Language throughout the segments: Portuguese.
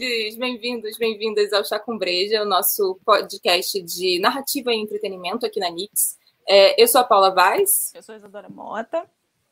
bem-vindos, bem-vindos, bem-vindas ao Chá com Breja, o nosso podcast de narrativa e entretenimento aqui na Nix. É, eu sou a Paula Vaz. Eu sou a Isadora Mota.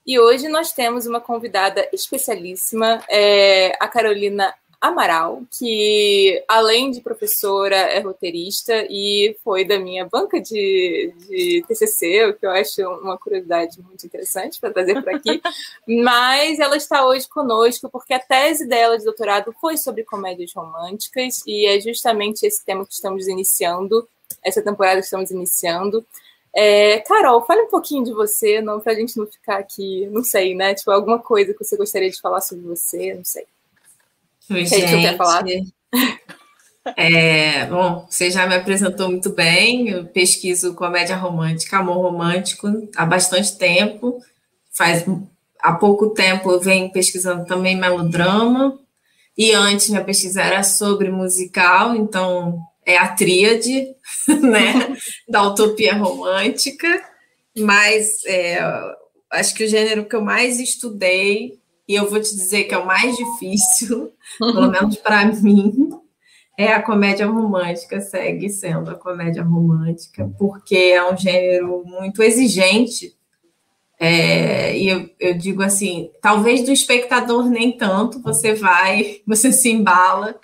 E hoje nós temos uma convidada especialíssima, é, a Carolina Amaral, que além de professora é roteirista e foi da minha banca de, de TCC, o que eu acho uma curiosidade muito interessante para trazer por aqui. Mas ela está hoje conosco porque a tese dela de doutorado foi sobre comédias românticas e é justamente esse tema que estamos iniciando, essa temporada que estamos iniciando. É, Carol, fale um pouquinho de você, não para a gente não ficar aqui, não sei, né? Tipo, alguma coisa que você gostaria de falar sobre você, não sei. Oi, gente. É, bom, você já me apresentou muito bem. Eu pesquiso comédia romântica, amor romântico há bastante tempo. Faz há pouco tempo eu venho pesquisando também melodrama. E antes minha pesquisa era sobre musical, então é a tríade, né, da utopia romântica. Mas é, acho que o gênero que eu mais estudei e eu vou te dizer que é o mais difícil, pelo menos para mim, é a comédia romântica, segue sendo a comédia romântica, porque é um gênero muito exigente. É, e eu, eu digo assim, talvez do espectador nem tanto, você vai, você se embala,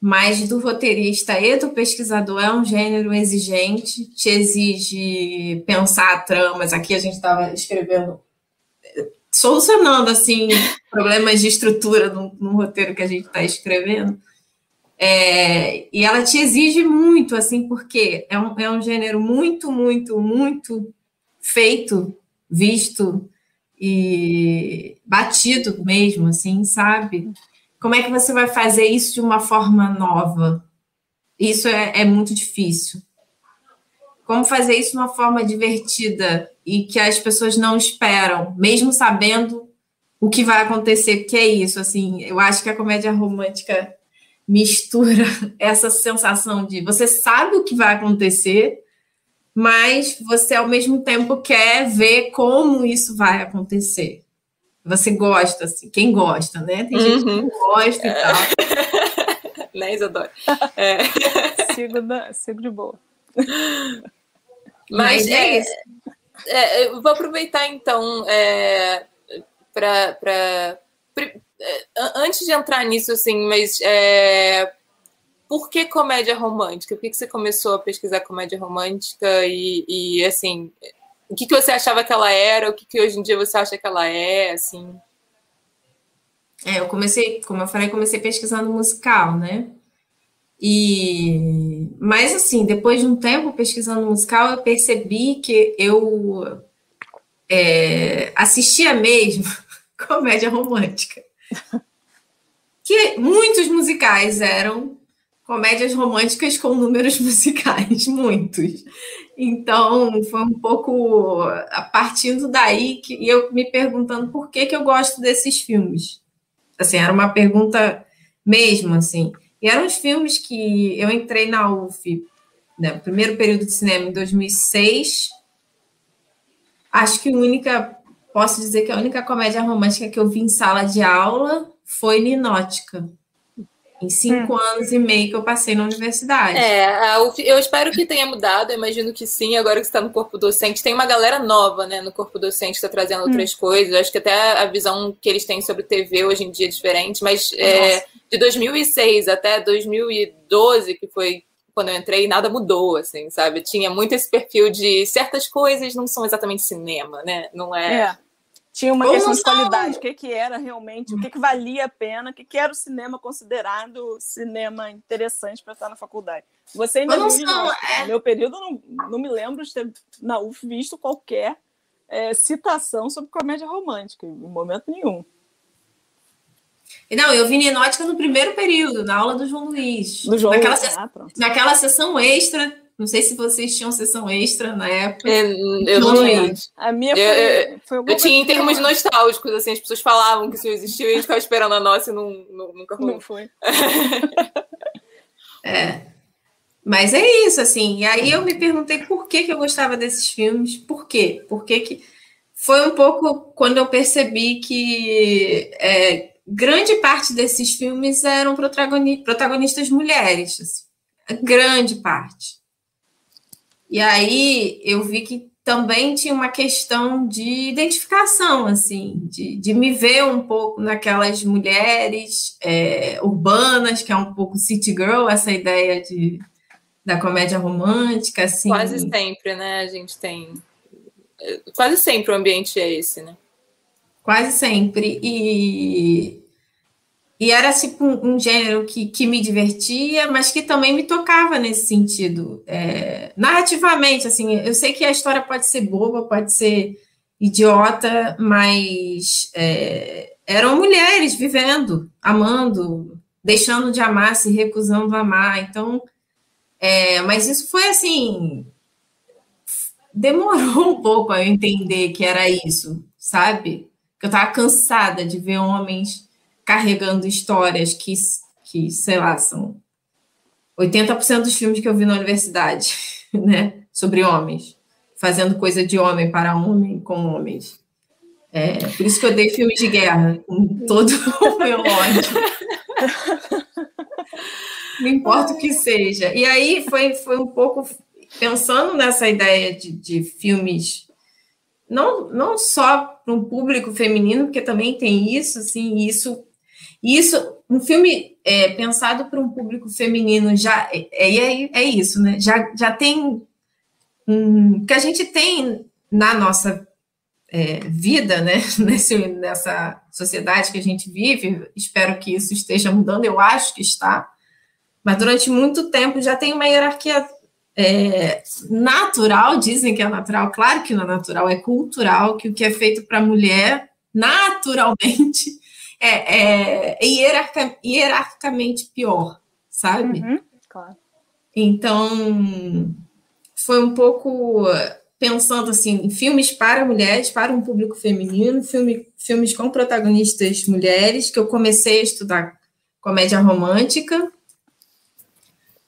mas do roteirista e do pesquisador é um gênero exigente, te exige pensar tramas. Aqui a gente estava escrevendo solucionando assim problemas de estrutura no, no roteiro que a gente está escrevendo. É, e ela te exige muito, assim, porque é um, é um gênero muito, muito, muito feito, visto e batido mesmo, assim, sabe? Como é que você vai fazer isso de uma forma nova? Isso é, é muito difícil. Como fazer isso de uma forma divertida e que as pessoas não esperam, mesmo sabendo o que vai acontecer, que é isso, assim, eu acho que a comédia romântica mistura essa sensação de você sabe o que vai acontecer, mas você ao mesmo tempo quer ver como isso vai acontecer. Você gosta, assim, quem gosta, né? Tem gente que não uhum. gosta e tal. né, Isadora? É. Sigo, da, sigo de boa. Mas, mas é, é, é, eu vou aproveitar então é, para é, antes de entrar nisso assim, mas é, por que comédia romântica? Por que, que você começou a pesquisar comédia romântica e, e assim, o que, que você achava que ela era? O que, que hoje em dia você acha que ela é? Assim? É, eu comecei, como eu falei, comecei pesquisando musical, né? E, mas assim, depois de um tempo pesquisando musical, eu percebi que eu é, assistia mesmo comédia romântica. Que muitos musicais eram comédias românticas com números musicais, muitos. Então, foi um pouco a partindo daí que eu me perguntando por que, que eu gosto desses filmes. Assim, era uma pergunta mesmo, assim. E eram os filmes que eu entrei na UF, né, primeiro período de cinema, em 2006. Acho que a única, posso dizer que a única comédia romântica que eu vi em sala de aula foi Ninótica. Em cinco hum. anos e meio que eu passei na universidade. É, eu espero que tenha mudado, eu imagino que sim, agora que está no corpo docente. Tem uma galera nova, né, no corpo docente, está trazendo hum. outras coisas. Acho que até a visão que eles têm sobre TV hoje em dia é diferente, mas é, de 2006 até 2012, que foi quando eu entrei, nada mudou, assim, sabe? Tinha muito esse perfil de certas coisas não são exatamente cinema, né? Não é. é. Tinha uma Como questão de qualidade, o que, que era realmente, o que, que valia a pena, o que, que era o cinema considerado cinema interessante para estar na faculdade. Você ainda não no é... meu período, não, não me lembro de ter na UF visto qualquer é, citação sobre comédia romântica, em momento nenhum. Não, eu vi Ninótica no primeiro período, na aula do João Luiz. Do João naquela, Luiz. Ah, naquela sessão extra. Não sei se vocês tinham sessão extra na época. É, eu não tinha. A minha foi, eu, foi eu tinha em termos nostálgicos, assim, as pessoas falavam que isso existiu e a gente ficava esperando a nossa e não, não, nunca rolou. Não foi. é. Mas é isso, assim. E aí eu me perguntei por que, que eu gostava desses filmes. Por quê? Por que que... Foi um pouco quando eu percebi que é, grande parte desses filmes eram protagonistas mulheres, assim, grande parte. E aí eu vi que também tinha uma questão de identificação, assim, de, de me ver um pouco naquelas mulheres é, urbanas, que é um pouco city girl, essa ideia de, da comédia romântica, assim. Quase sempre, né? A gente tem. Quase sempre o ambiente é esse, né? Quase sempre. E e era tipo um, um, gênero que, que me divertia, mas que também me tocava nesse sentido. É, narrativamente, assim, eu sei que a história pode ser boba, pode ser idiota, mas é, eram mulheres vivendo, amando, deixando de amar, se recusando a amar. Então, é, mas isso foi assim. Demorou um pouco a eu entender que era isso, sabe? Que eu estava cansada de ver homens carregando histórias que, que sei lá, são 80% dos filmes que eu vi na universidade, né? Sobre homens, fazendo coisa de homem para homem com homens. É, por isso que eu dei filmes de guerra, com todo o meu ódio. Não importa o que seja. E aí foi, foi um pouco pensando nessa ideia de, de filmes, não, não só para um público feminino, porque também tem isso, assim, isso e isso, um filme é, pensado para um público feminino já é, é, é isso, né? Já, já tem um, que a gente tem na nossa é, vida, né? Nesse, nessa sociedade que a gente vive. Espero que isso esteja mudando. Eu acho que está. Mas durante muito tempo já tem uma hierarquia é, natural, dizem que é natural, claro que não é natural, é cultural, que o que é feito para a mulher, naturalmente, é, é hierarca, hierarquicamente pior, sabe? Uhum, claro. Então, foi um pouco pensando assim em filmes para mulheres, para um público feminino, filme, filmes com protagonistas mulheres, que eu comecei a estudar comédia romântica,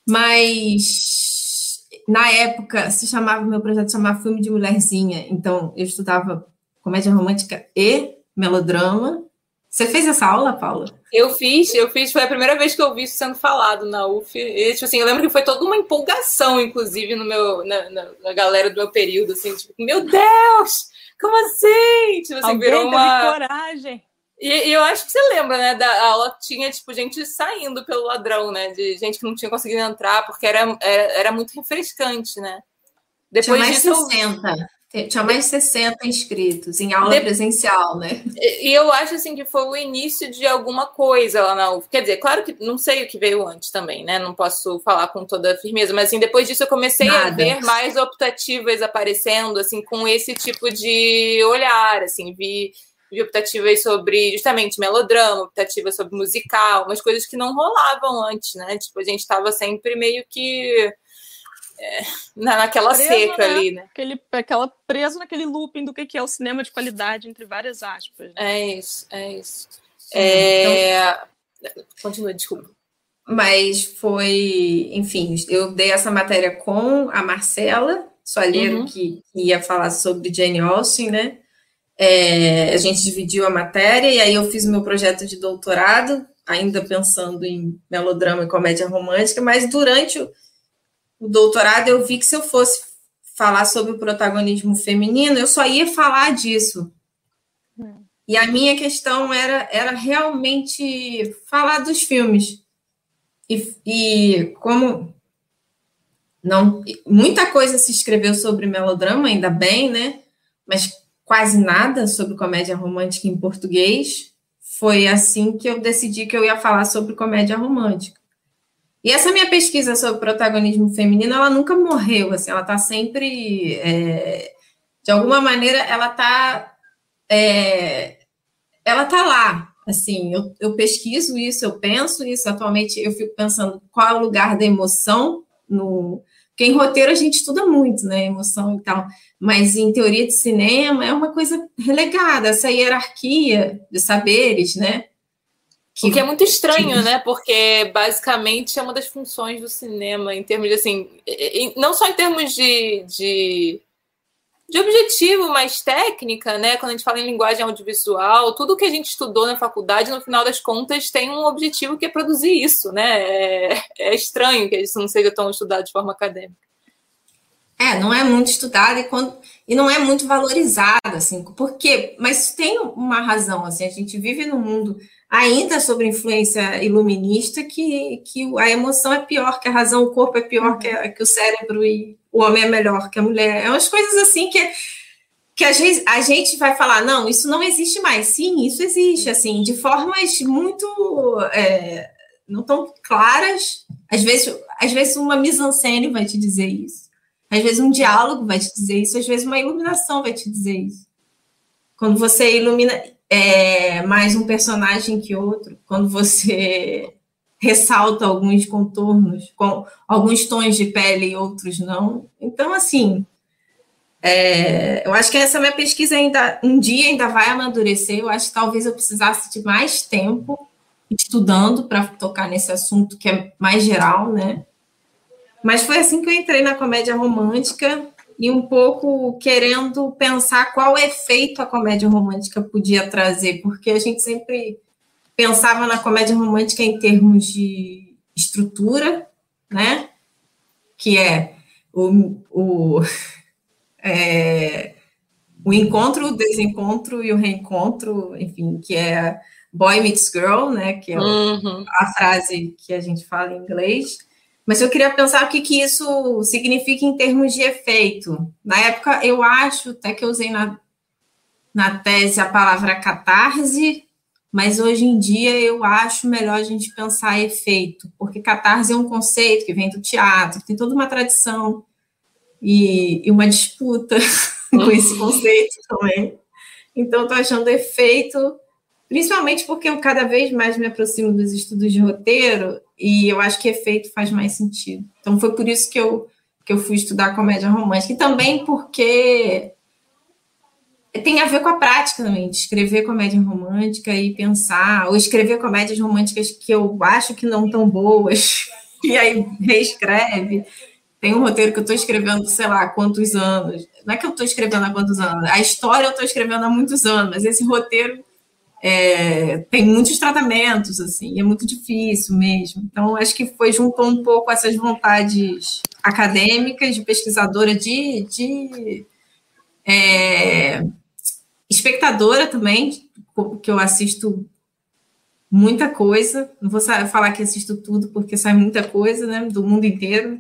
mas na época se chamava meu projeto chamava filme de mulherzinha, então eu estudava comédia romântica e melodrama você fez essa aula, Paula? Eu fiz, eu fiz, foi a primeira vez que eu vi isso sendo falado na UF. E, tipo assim, eu lembro que foi toda uma empolgação, inclusive, no meu, na, na, na galera do meu período, assim, tipo, meu Deus! Como assim? Tipo assim, Alguém virou uma. coragem. E, e, eu acho que você lembra, né? Da aula tinha, tipo, gente saindo pelo ladrão, né? De gente que não tinha conseguido entrar, porque era, era, era muito refrescante, né? Depois tinha mais disso, 60. Tinha mais de 60 inscritos em aula de... presencial, né? E eu acho assim que foi o início de alguma coisa lá na UF. Quer dizer, claro que não sei o que veio antes também, né? Não posso falar com toda firmeza, mas assim, depois disso eu comecei Nada. a ver mais optativas aparecendo, assim, com esse tipo de olhar, assim, vi, vi optativas sobre justamente melodrama, optativas sobre musical, umas coisas que não rolavam antes, né? Tipo, a gente estava sempre meio que é, naquela preso, seca né? ali, né? Aquele, aquela preso naquele looping do que é o cinema de qualidade, entre várias aspas. Né? É isso, é isso. É... Então... Continua, desculpa. Mas foi, enfim, eu dei essa matéria com a Marcela Soalheiro, uhum. que, que ia falar sobre Jane Austen, né? É, a gente dividiu a matéria e aí eu fiz o meu projeto de doutorado, ainda pensando em melodrama e comédia romântica, mas durante o, o doutorado, eu vi que se eu fosse falar sobre o protagonismo feminino, eu só ia falar disso. E a minha questão era, era realmente falar dos filmes. E, e como não muita coisa se escreveu sobre melodrama, ainda bem, né? Mas quase nada sobre comédia romântica em português. Foi assim que eu decidi que eu ia falar sobre comédia romântica. E essa minha pesquisa sobre protagonismo feminino, ela nunca morreu, assim, ela está sempre, é, de alguma maneira, ela está, é, ela tá lá, assim, eu, eu, pesquiso isso, eu penso isso, atualmente eu fico pensando qual é o lugar da emoção no... Porque em roteiro a gente estuda muito, né, emoção e tal, mas em teoria de cinema é uma coisa relegada, essa hierarquia de saberes, né, que, o que é muito estranho, que... né? Porque basicamente é uma das funções do cinema, em termos de assim, não só em termos de, de de objetivo mais técnica, né? Quando a gente fala em linguagem audiovisual, tudo que a gente estudou na faculdade, no final das contas, tem um objetivo que é produzir isso, né? É, é estranho que isso não seja tão estudado de forma acadêmica. É, não é muito estudado e, quando, e não é muito valorizado, assim, porque, mas tem uma razão, assim, a gente vive num mundo ainda sobre influência iluminista que, que a emoção é pior que a razão, o corpo é pior que, que o cérebro e o homem é melhor que a mulher. É umas coisas assim que, que a, gente, a gente vai falar, não, isso não existe mais. Sim, isso existe, assim, de formas muito é, não tão claras. Às vezes, às vezes uma mise-en-scène vai te dizer isso. Às vezes um diálogo vai te dizer isso, às vezes uma iluminação vai te dizer isso. Quando você ilumina é, mais um personagem que outro, quando você ressalta alguns contornos, com alguns tons de pele e outros não. Então, assim, é, eu acho que essa minha pesquisa ainda um dia ainda vai amadurecer. Eu acho que talvez eu precisasse de mais tempo estudando para tocar nesse assunto que é mais geral, né? Mas foi assim que eu entrei na comédia romântica e um pouco querendo pensar qual efeito a comédia romântica podia trazer, porque a gente sempre pensava na comédia romântica em termos de estrutura, né? Que é o, o, é, o encontro, o desencontro e o reencontro, enfim, que é boy meets girl, né? Que é uhum. a frase que a gente fala em inglês. Mas eu queria pensar o que, que isso significa em termos de efeito. Na época, eu acho até que eu usei na, na tese a palavra catarse, mas hoje em dia eu acho melhor a gente pensar efeito, porque catarse é um conceito que vem do teatro, tem toda uma tradição e, e uma disputa com esse conceito também. Então, estou achando efeito, principalmente porque eu cada vez mais me aproximo dos estudos de roteiro e eu acho que efeito faz mais sentido. Então foi por isso que eu, que eu fui estudar comédia romântica. E também porque tem a ver com a prática também, de escrever comédia romântica e pensar, ou escrever comédias românticas que eu acho que não tão boas, e aí reescreve. Tem um roteiro que eu estou escrevendo, sei lá, há quantos anos. Não é que eu estou escrevendo há quantos anos, a história eu estou escrevendo há muitos anos, mas esse roteiro é, tem muitos tratamentos, assim, é muito difícil mesmo. Então, acho que foi juntou um pouco essas vontades acadêmicas, de pesquisadora, de, de é, espectadora também, que eu assisto muita coisa. Não vou falar que assisto tudo, porque sai muita coisa, né, do mundo inteiro.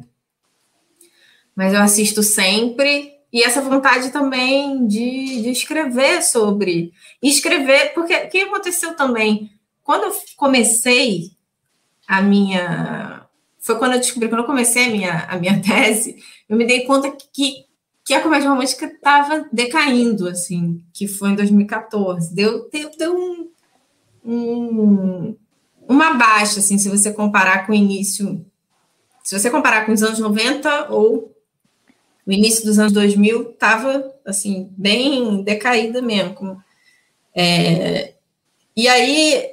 Mas eu assisto sempre e essa vontade também de, de escrever sobre. Escrever, porque o que aconteceu também? Quando eu comecei a minha. Foi quando eu descobri, quando eu comecei a minha, a minha tese, eu me dei conta que, que a comédia romântica estava decaindo, assim, que foi em 2014. Deu, deu, deu um, um, uma baixa, assim, se você comparar com o início. Se você comparar com os anos 90 ou o início dos anos 2000 estava assim bem decaída mesmo. É, e aí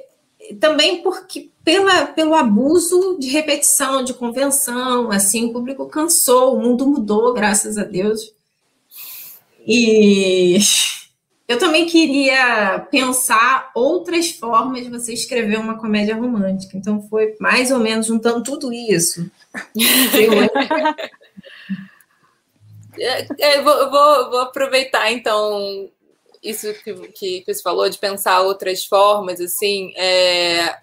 também porque pela, pelo abuso de repetição, de convenção, assim o público cansou, o mundo mudou, graças a Deus. E eu também queria pensar outras formas de você escrever uma comédia romântica. Então foi mais ou menos juntando tudo isso. É, é, eu vou, vou, vou, aproveitar, então, isso que, que, que, você falou, de pensar outras formas, assim, é,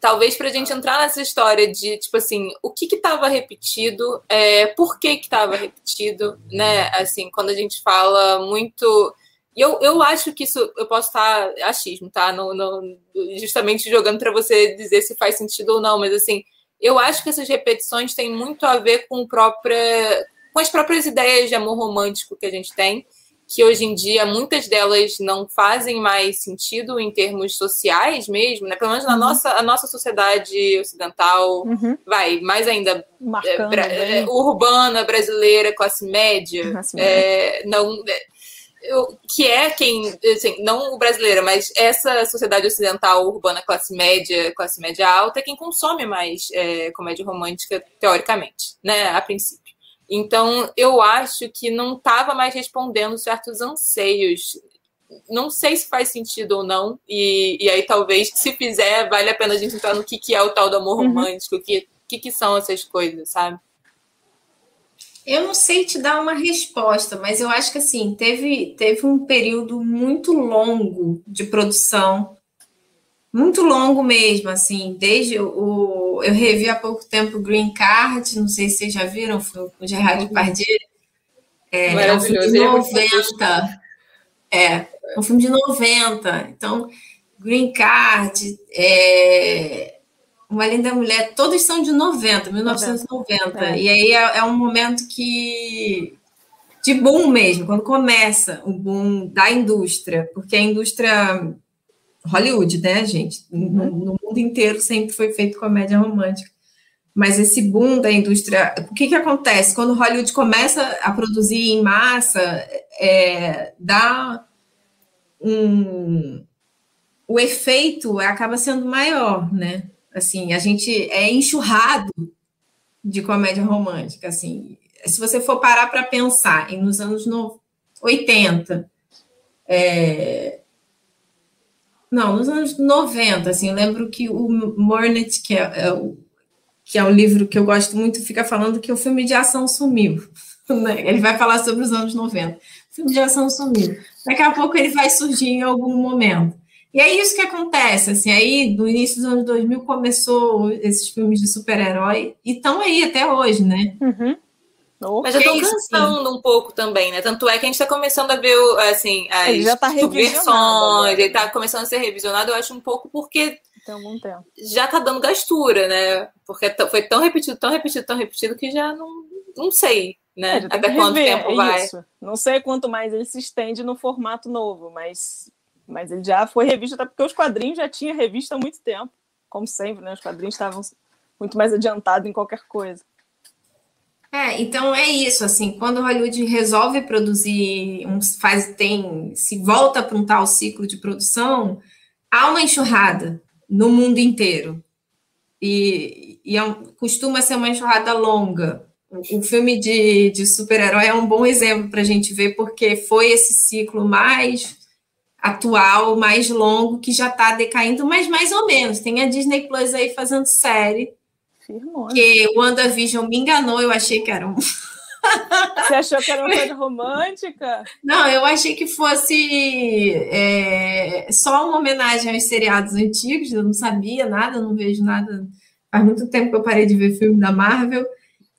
talvez para a gente entrar nessa história de, tipo assim, o que estava repetido, é, por que estava repetido, né? Assim, quando a gente fala muito... Eu, eu acho que isso, eu posso estar achismo, tá? No, no, justamente jogando para você dizer se faz sentido ou não, mas assim, eu acho que essas repetições têm muito a ver com própria com as próprias ideias de amor romântico que a gente tem, que hoje em dia muitas delas não fazem mais sentido em termos sociais mesmo, né? Pelo menos na uhum. nossa, a nossa sociedade ocidental, uhum. vai, mais ainda Marcando, é, é, urbana, brasileira, classe média, é, não eu, que é quem, assim, não o brasileiro, mas essa sociedade ocidental urbana, classe média, classe média alta, é quem consome mais é, comédia romântica, teoricamente, né, a princípio. Então, eu acho que não estava mais respondendo certos anseios. Não sei se faz sentido ou não, e, e aí talvez, se fizer, vale a pena a gente entrar no que, que é o tal do amor uhum. romântico, o que, que, que são essas coisas, sabe? Eu não sei te dar uma resposta, mas eu acho que assim, teve, teve um período muito longo de produção, muito longo mesmo, assim, desde o. Eu revi há pouco tempo Green Card, não sei se vocês já viram, foi o Gerard uhum. Depardieu. É, é um filme de 90. É, um filme de 90. Então, Green Card, é, uma Linda Mulher, todos são de 90, 1990. É. E aí é, é, um momento que. de boom mesmo, quando começa o boom da indústria, porque a indústria. Hollywood, né, gente? No, uhum. no mundo inteiro sempre foi feito comédia romântica. Mas esse boom da indústria. O que, que acontece? Quando Hollywood começa a produzir em massa, é, dá um. O efeito acaba sendo maior, né? Assim, a gente é enxurrado de comédia romântica, assim. Se você for parar para pensar em nos anos no, 80, é, não, nos anos 90, assim, eu lembro que o Mornet, que é, é, o, que é um livro que eu gosto muito, fica falando que o filme de ação sumiu. Né? Ele vai falar sobre os anos 90. O filme de ação sumiu. Daqui a pouco ele vai surgir em algum momento. E é isso que acontece, assim, aí no início dos anos 2000 começou esses filmes de super-herói e estão aí até hoje, né? Uhum. Mas já estão cansando um pouco também, né? Tanto é que a gente está começando a ver, assim, as ele já tá versões, ele está começando a ser revisionado, eu acho um pouco porque Tem algum tempo. já está dando gastura, né? Porque foi tão repetido, tão repetido, tão repetido que já não, não sei, né? É, Até quanto tempo é vai. Isso. Não sei quanto mais ele se estende no formato novo, mas mas ele já foi revisto, até porque os quadrinhos já tinha revista há muito tempo. Como sempre, né? Os quadrinhos estavam muito mais adiantados em qualquer coisa. É, então é isso, assim, quando Hollywood resolve produzir, um, faz, tem, se volta para um tal ciclo de produção, há uma enxurrada no mundo inteiro. E, e é um, costuma ser uma enxurrada longa. O, o filme de, de super-herói é um bom exemplo para a gente ver, porque foi esse ciclo mais atual, mais longo, que já está decaindo, mas mais ou menos. Tem a Disney Plus aí fazendo série. Firmou. Que o WandaVision me enganou, eu achei que era um. Você achou que era uma coisa romântica? Não, eu achei que fosse é, só uma homenagem aos seriados antigos, eu não sabia nada, não vejo nada. Faz muito tempo que eu parei de ver filme da Marvel.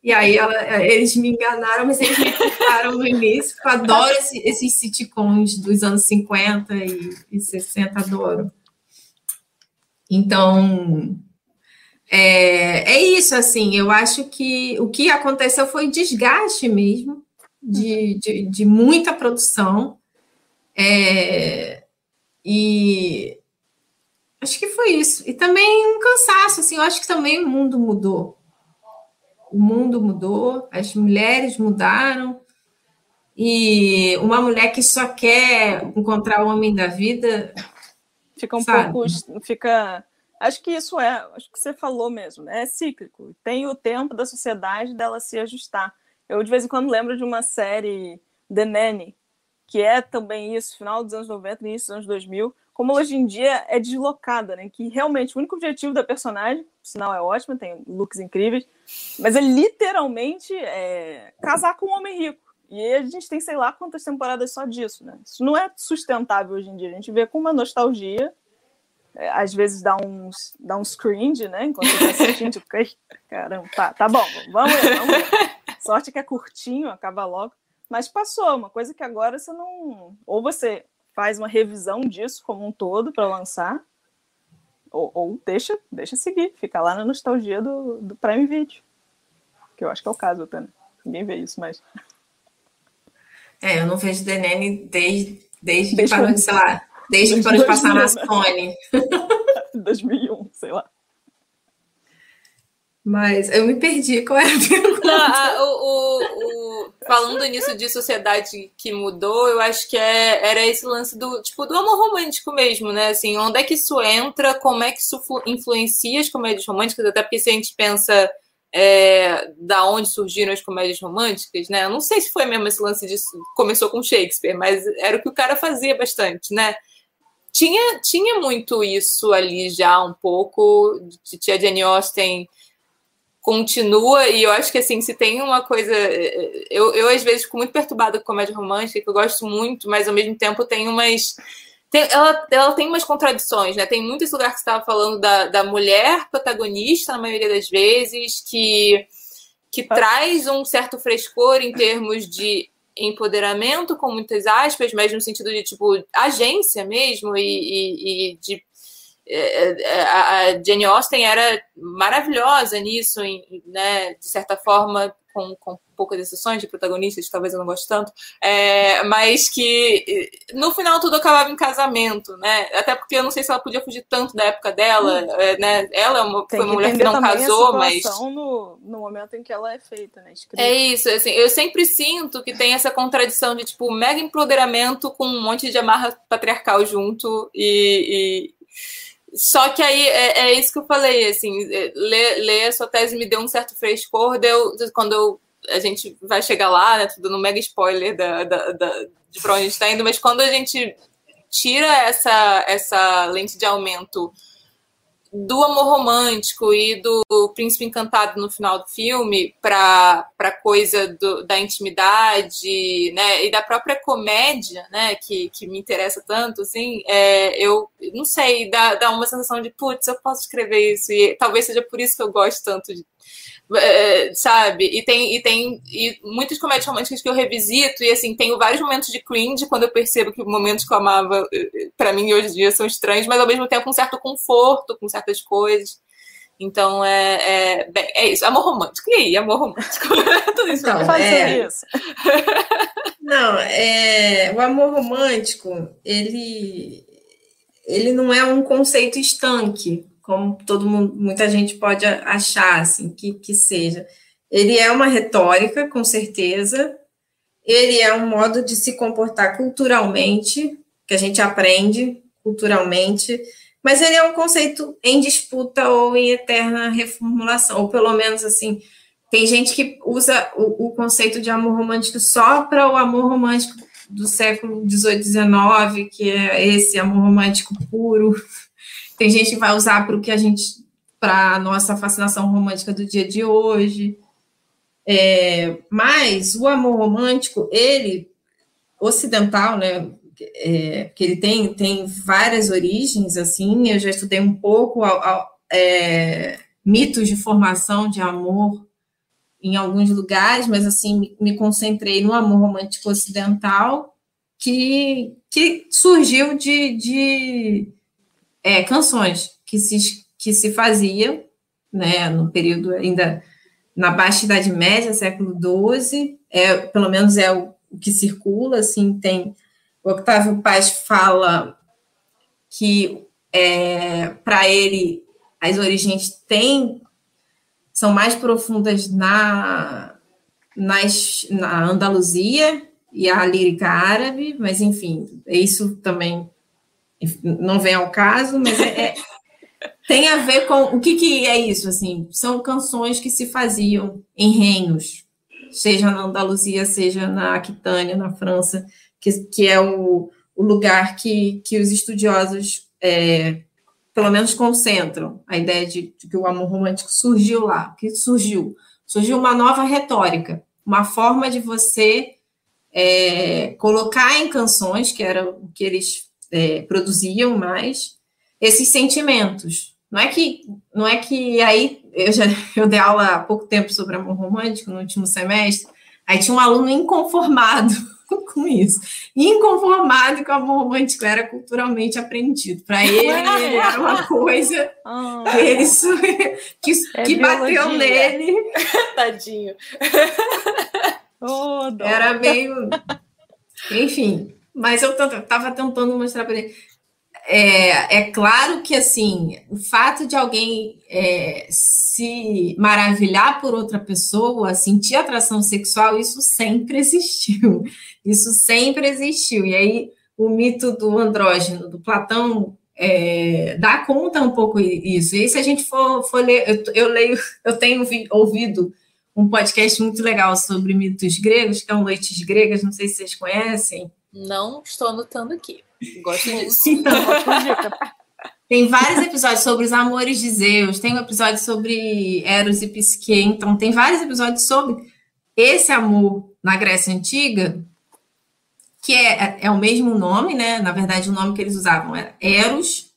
E aí ela, eles me enganaram, mas eles me contaram no início. Eu adoro esse, esses sitcoms dos anos 50 e, e 60, adoro. Então, é, é isso, assim, eu acho que o que aconteceu foi desgaste mesmo de, de, de muita produção. É, e acho que foi isso. E também um cansaço, assim, eu acho que também o mundo mudou o mundo mudou, as mulheres mudaram, e uma mulher que só quer encontrar o homem da vida. Fica um sabe? pouco. Fica. Acho que isso é, acho que você falou mesmo, né? é cíclico. Tem o tempo da sociedade dela se ajustar. Eu, de vez em quando, lembro de uma série, The Nanny, que é também isso, final dos anos 90, início dos anos 2000, como hoje em dia é deslocada, né? Que realmente o único objetivo da personagem, o sinal é ótimo, tem looks incríveis, mas é literalmente é, casar com um homem rico. E a gente tem sei lá quantas temporadas só disso, né? Isso não é sustentável hoje em dia. A gente vê com uma nostalgia, às vezes dá um, dá um cringe, né? Enquanto você tá assistindo, tipo, caramba, tá, tá bom, vamos ver, vamos ver. Sorte que é curtinho, acaba logo. Mas passou, uma coisa que agora você não. Ou você faz uma revisão disso como um todo para lançar, ou, ou, deixa, deixa seguir, fica lá na nostalgia do, do Prime Video. Que eu acho que é o caso, até. Né? Ninguém vê isso mais. É, eu não vejo Nanny desde, desde, desde que parou de, sei lá, desde que parou de passar na Sony. 2001, sei lá. Mas eu me perdi, qual era a pergunta? Não, o, o, o, falando nisso de sociedade que mudou, eu acho que é, era esse lance do tipo do amor romântico mesmo, né? Assim, onde é que isso entra, como é que isso influencia as comédias românticas, até porque se a gente pensa é, da onde surgiram as comédias românticas, né? Eu não sei se foi mesmo esse lance disso, começou com Shakespeare, mas era o que o cara fazia bastante, né? Tinha, tinha muito isso ali já um pouco, de tia Jane Austen continua, e eu acho que assim, se tem uma coisa. Eu, eu às vezes fico muito perturbada com comédia romântica, que eu gosto muito, mas ao mesmo tempo tem umas tem, ela, ela tem umas contradições, né? Tem muitos lugares que você estava falando da, da mulher protagonista, na maioria das vezes, que, que ah. traz um certo frescor em termos de empoderamento, com muitas aspas, mas no sentido de, tipo, agência mesmo, e, e, e de é, é, a Jane Austen era maravilhosa nisso, né, de certa forma, com, com poucas exceções de protagonistas, que talvez eu não goste tanto, é, mas que no final tudo acabava em casamento, né? Até porque eu não sei se ela podia fugir tanto da época dela, hum. é, né? Ela é foi uma mulher que não casou, mas. No, no momento em que ela é feita, né? Escrita. É isso, assim, eu sempre sinto que tem essa contradição de tipo mega empoderamento com um monte de amarra patriarcal junto e, e... Só que aí é, é, isso que eu falei, assim, é, ler, ler a sua tese me deu um certo frescor, deu, quando eu a gente vai chegar lá, né? Tudo no mega spoiler da, da, da, de pra onde a gente está indo, mas quando a gente tira essa, essa lente de aumento do amor romântico e do príncipe encantado no final do filme para a coisa do, da intimidade, né, e da própria comédia, né, que, que me interessa tanto, assim, é, eu não sei, dá, dá uma sensação de, putz, eu posso escrever isso, e talvez seja por isso que eu gosto tanto de, é, sabe? E tem, e tem e muitas comédias românticas que eu revisito, e assim, tenho vários momentos de cringe quando eu percebo que momentos que eu amava, eh, para mim, hoje em dia são estranhos, mas ao mesmo tempo um certo conforto com certas coisas. Então é, é, bem, é isso, amor romântico. E aí, amor romântico? Tudo isso. Então, é... isso. não, é, o amor romântico, ele, ele não é um conceito estanque, como todo mundo, muita gente pode achar assim, que, que seja. Ele é uma retórica, com certeza, ele é um modo de se comportar culturalmente, que a gente aprende culturalmente, mas ele é um conceito em disputa ou em eterna reformulação, ou pelo menos assim, tem gente que usa o, o conceito de amor romântico só para o amor romântico do século XVIII, XIX, que é esse amor romântico puro, tem gente que vai usar para o que a gente, para a nossa fascinação romântica do dia de hoje. É, mas o amor romântico, ele, ocidental, né? É, que ele tem, tem várias origens, assim, eu já estudei um pouco é, mitos de formação de amor em alguns lugares, mas assim, me, me concentrei no amor romântico ocidental, que, que surgiu de, de é, canções que se, que se faziam, né, no período ainda na Baixa Idade Média, século XII, é, pelo menos é o, o que circula, assim, tem, o Octávio Paz fala que é, para ele as origens têm, são mais profundas na, nas, na Andaluzia e a lírica árabe, mas enfim, isso também não vem ao caso, mas é, é, tem a ver com o que, que é isso, assim, são canções que se faziam em reinos, seja na Andaluzia, seja na Aquitânia, na França, que, que é o, o lugar que, que os estudiosos, é, pelo menos, concentram a ideia de, de, que o amor romântico surgiu lá. que surgiu? Surgiu uma nova retórica, uma forma de você é, colocar em canções, que era o que eles é, produziam mais esses sentimentos. Não é que não é que aí eu já eu dei aula há pouco tempo sobre amor romântico no último semestre, aí tinha um aluno inconformado com isso. Inconformado que o amor romântico era culturalmente aprendido. Para ele era uma coisa oh. que, ele, que, é que bateu nele. Tadinho. Oh, era meio. Enfim, mas eu estava tentando mostrar para ele. É, é, claro que assim o fato de alguém é, se maravilhar por outra pessoa, sentir atração sexual, isso sempre existiu. Isso sempre existiu. E aí o mito do andrógeno, do Platão, é, dá conta um pouco isso. E se a gente for, for ler, eu, eu leio, eu tenho ouvido um podcast muito legal sobre mitos gregos, que é o Noites Gregas, não sei se vocês conhecem. Não estou anotando aqui. Gosto disso. Então, tem vários episódios sobre os amores de Zeus, tem um episódio sobre Eros e Psique, então tem vários episódios sobre esse amor na Grécia Antiga, que é, é o mesmo nome, né? Na verdade, o nome que eles usavam era Eros,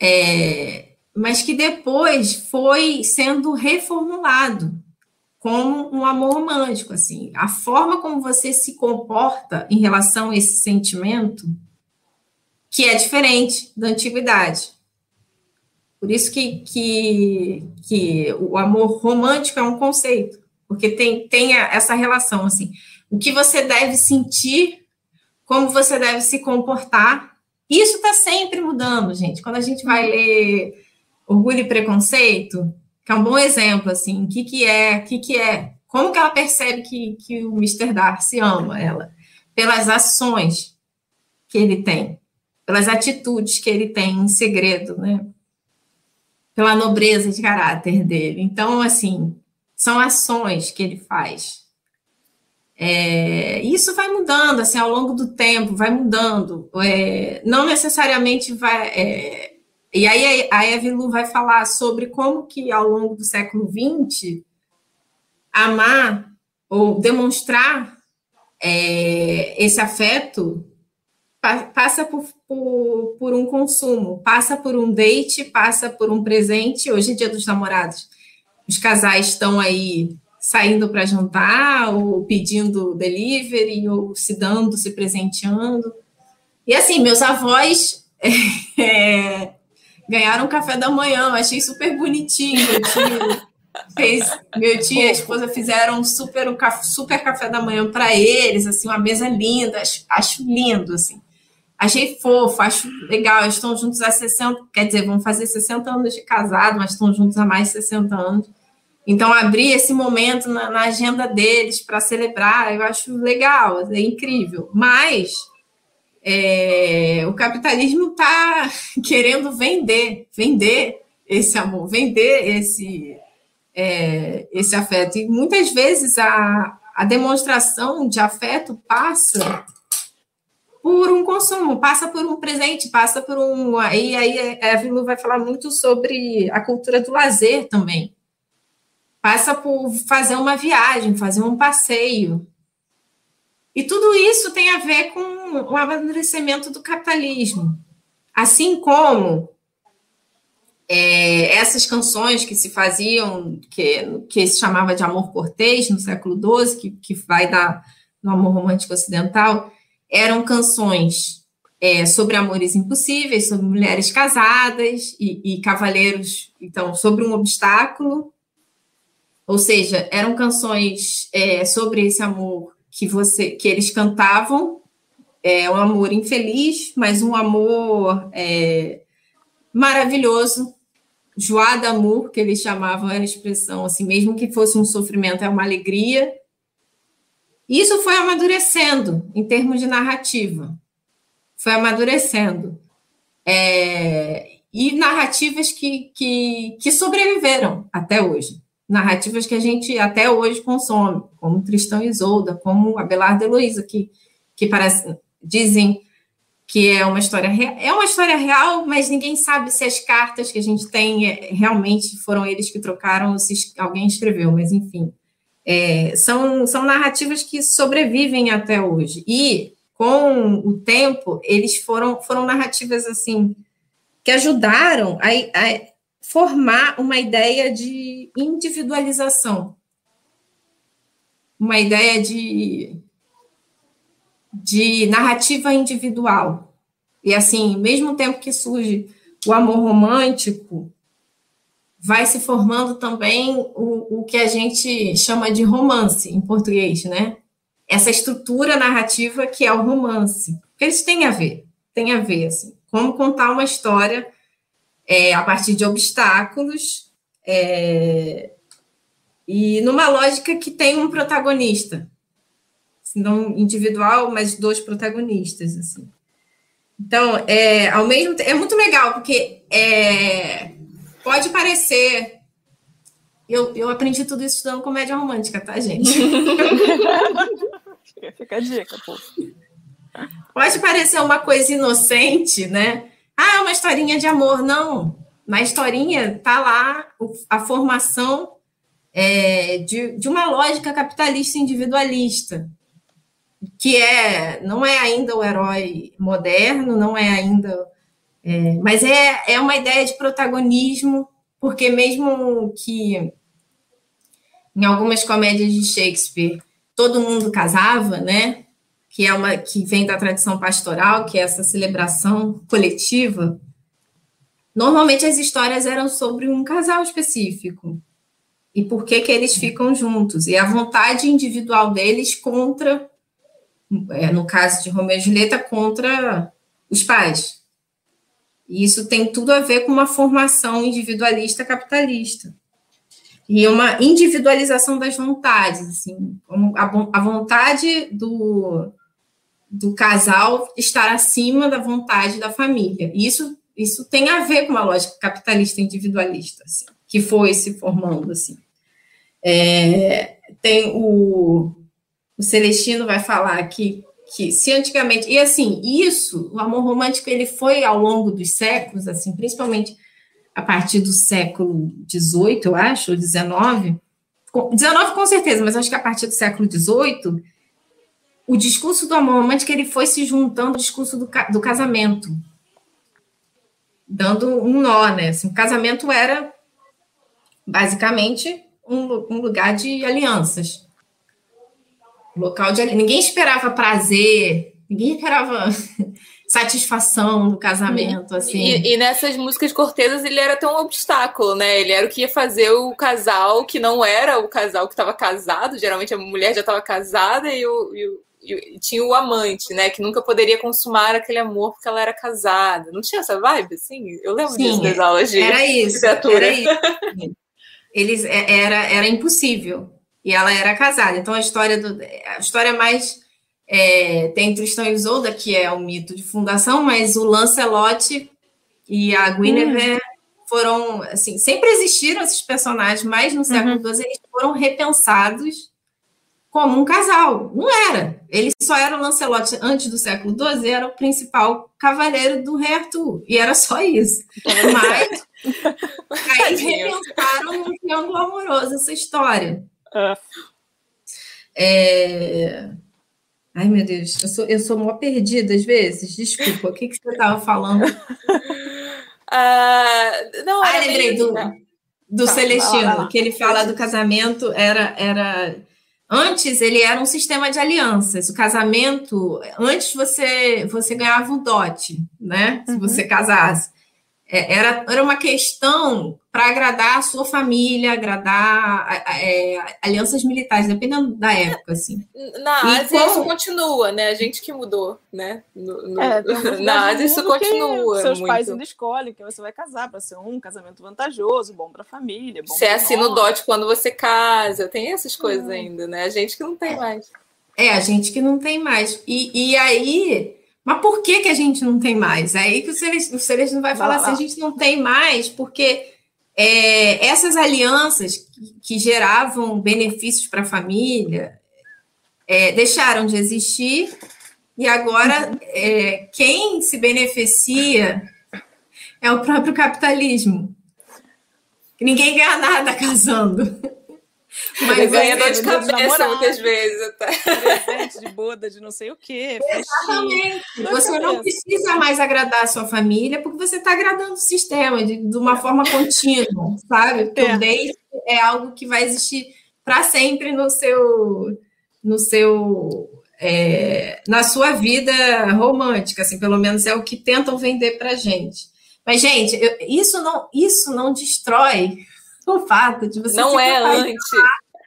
é, mas que depois foi sendo reformulado como um amor romântico, assim. A forma como você se comporta em relação a esse sentimento, que é diferente da antiguidade. Por isso que, que, que o amor romântico é um conceito, porque tem, tem essa relação, assim o que você deve sentir, como você deve se comportar. Isso está sempre mudando, gente. Quando a gente vai ler Orgulho e Preconceito, que é um bom exemplo, assim, o que, que é, o que, que é, como que ela percebe que, que o Mr. Darcy ama ela? Pelas ações que ele tem, pelas atitudes que ele tem em segredo, né? Pela nobreza de caráter dele. Então, assim, são ações que ele faz é, isso vai mudando, assim, ao longo do tempo, vai mudando. É, não necessariamente vai... É, e aí a Evilu vai falar sobre como que, ao longo do século XX, amar ou demonstrar é, esse afeto passa por, por, por, um consumo, passa por um date, passa por um presente. Hoje é dia dos namorados. Os casais estão aí saindo para jantar, ou pedindo delivery, ou se dando, se presenteando. E assim, meus avós é, ganharam café da manhã, eu achei super bonitinho. Meu tio, fez, meu tio e a esposa fizeram um super, um super café da manhã para eles, assim, uma mesa linda, acho, acho lindo, assim. Achei fofo, acho legal, eles estão juntos há 60, quer dizer, vão fazer 60 anos de casado, mas estão juntos há mais de 60 anos. Então, abrir esse momento na, na agenda deles para celebrar, eu acho legal, é incrível. Mas é, o capitalismo está querendo vender, vender esse amor, vender esse, é, esse afeto. E muitas vezes a, a demonstração de afeto passa por um consumo, passa por um presente, passa por um. Aí, aí a Evelyn vai falar muito sobre a cultura do lazer também passa por fazer uma viagem, fazer um passeio. E tudo isso tem a ver com o amadurecimento do capitalismo. Assim como é, essas canções que se faziam, que, que se chamava de amor cortês no século XII, que, que vai dar no amor romântico ocidental, eram canções é, sobre amores impossíveis, sobre mulheres casadas e, e cavaleiros, então, sobre um obstáculo. Ou seja, eram canções é, sobre esse amor que você que eles cantavam, é um amor infeliz, mas um amor é, maravilhoso. Joie d'amour, que eles chamavam, era a expressão assim, mesmo que fosse um sofrimento, é uma alegria. Isso foi amadurecendo em termos de narrativa. Foi amadurecendo. É, e narrativas que, que, que sobreviveram até hoje narrativas que a gente até hoje consome, como Tristão e Isolda, como Abelardo Heloísa, que, que parece, dizem que é uma história real. É uma história real, mas ninguém sabe se as cartas que a gente tem é, realmente foram eles que trocaram ou se alguém escreveu, mas enfim. É, são, são narrativas que sobrevivem até hoje. E, com o tempo, eles foram, foram narrativas assim que ajudaram a, a formar uma ideia de individualização, uma ideia de, de narrativa individual. E assim, mesmo tempo que surge o amor romântico, vai se formando também o, o que a gente chama de romance em português, né? Essa estrutura narrativa que é o romance. Porque eles têm a ver, tem a ver, assim, como contar uma história é, a partir de obstáculos, é, e numa lógica que tem um protagonista, não individual, mas dois protagonistas, assim. Então, é, ao mesmo é muito legal, porque é, pode parecer. Eu, eu aprendi tudo isso estudando comédia romântica, tá, gente? Fica a dica, pô. Pode parecer uma coisa inocente, né? Ah, é uma historinha de amor. Não. Na historinha tá lá a formação é, de, de uma lógica capitalista individualista, que é não é ainda o herói moderno, não é ainda, é, mas é, é uma ideia de protagonismo, porque mesmo que em algumas comédias de Shakespeare todo mundo casava, né? Que é uma que vem da tradição pastoral, que é essa celebração coletiva. Normalmente as histórias eram sobre um casal específico e por que que eles ficam juntos e a vontade individual deles contra, no caso de Romeu e Julieta, contra os pais. E isso tem tudo a ver com uma formação individualista capitalista e uma individualização das vontades, assim, a, vontade do, do casal estar acima da vontade da família. E isso, isso tem a ver com uma lógica capitalista individualista, assim, que foi se formando, assim. É, tem o, o Celestino vai falar que, que se antigamente... E, assim, isso, o amor romântico, ele foi ao longo dos séculos, assim, principalmente a partir do século XVIII, eu acho, ou XIX, XIX com certeza, mas acho que a partir do século XVIII, o discurso do amor romântico ele foi se juntando ao discurso do, do casamento, dando um nó, né? Assim, o casamento era basicamente um, um lugar de alianças, local de ninguém esperava prazer, ninguém esperava satisfação no casamento, assim. E, e, nessas músicas cortesas ele era tão um obstáculo, né? Ele era o que ia fazer o casal que não era o casal que estava casado, geralmente a mulher já estava casada e, o, e, o, e, tinha o amante, né? Que nunca poderia consumar aquele amor porque ela era casada. Não tinha essa vibe, assim? Eu lembro Sim, disso das aulas de era isso, literatura. Era isso. Eles, é, era, era impossível. E ela era casada. Então a história do, a história mais é, tem Tristão e Isolda, que é um mito de fundação, mas o Lancelot e a Guinevere hum. foram, assim, sempre existiram esses personagens, mas no século XII uhum. eles foram repensados como um casal. Não era. Ele só era o Lancelot antes do século XII, era o principal cavaleiro do rei Arthur. E era só isso. Mas aí repensaram um triângulo amoroso essa história. Ah. É... Ai, meu Deus, eu sou, eu sou mó perdida às vezes. Desculpa, o que, que você estava falando? Uh, não, ah, lembrei do, do tá, Celestino, lá, lá. que ele fala do casamento, era, era. Antes ele era um sistema de alianças. O casamento, antes você, você ganhava um dote, né? Se uhum. você casasse. É, era, era uma questão para agradar a sua família, agradar é, alianças militares, dependendo da época, assim. Na Ásia como... isso continua, né? A gente que mudou, né? No, no... É, na Ásia isso continua. Seus muito. pais ainda escolhem que você vai casar para ser um casamento vantajoso, bom para a família. Bom você assina o dote quando você casa, tem essas coisas hum. ainda, né? A gente que não tem mais. É, a gente que não tem mais. E, e aí mas por que, que a gente não tem mais? É aí que o Celestino, o Celestino vai falar assim: a gente não tem mais porque é, essas alianças que, que, geravam benefícios para a família é, deixaram de existir e agora é, quem se beneficia é o próprio capitalismo. Ninguém ganha nada casando. Mas ganha dor de cabeça muitas vezes até. Presente de boda de não sei o quê. Exatamente. Você não precisa mais agradar a sua família porque você está agradando o sistema de, de uma forma contínua, sabe? Porque é. o date é algo que vai existir para sempre no seu, no seu é, na sua vida romântica, assim, pelo menos é o que tentam vender para gente. Mas, gente, eu, isso não, isso não destrói o fato de você não é anti.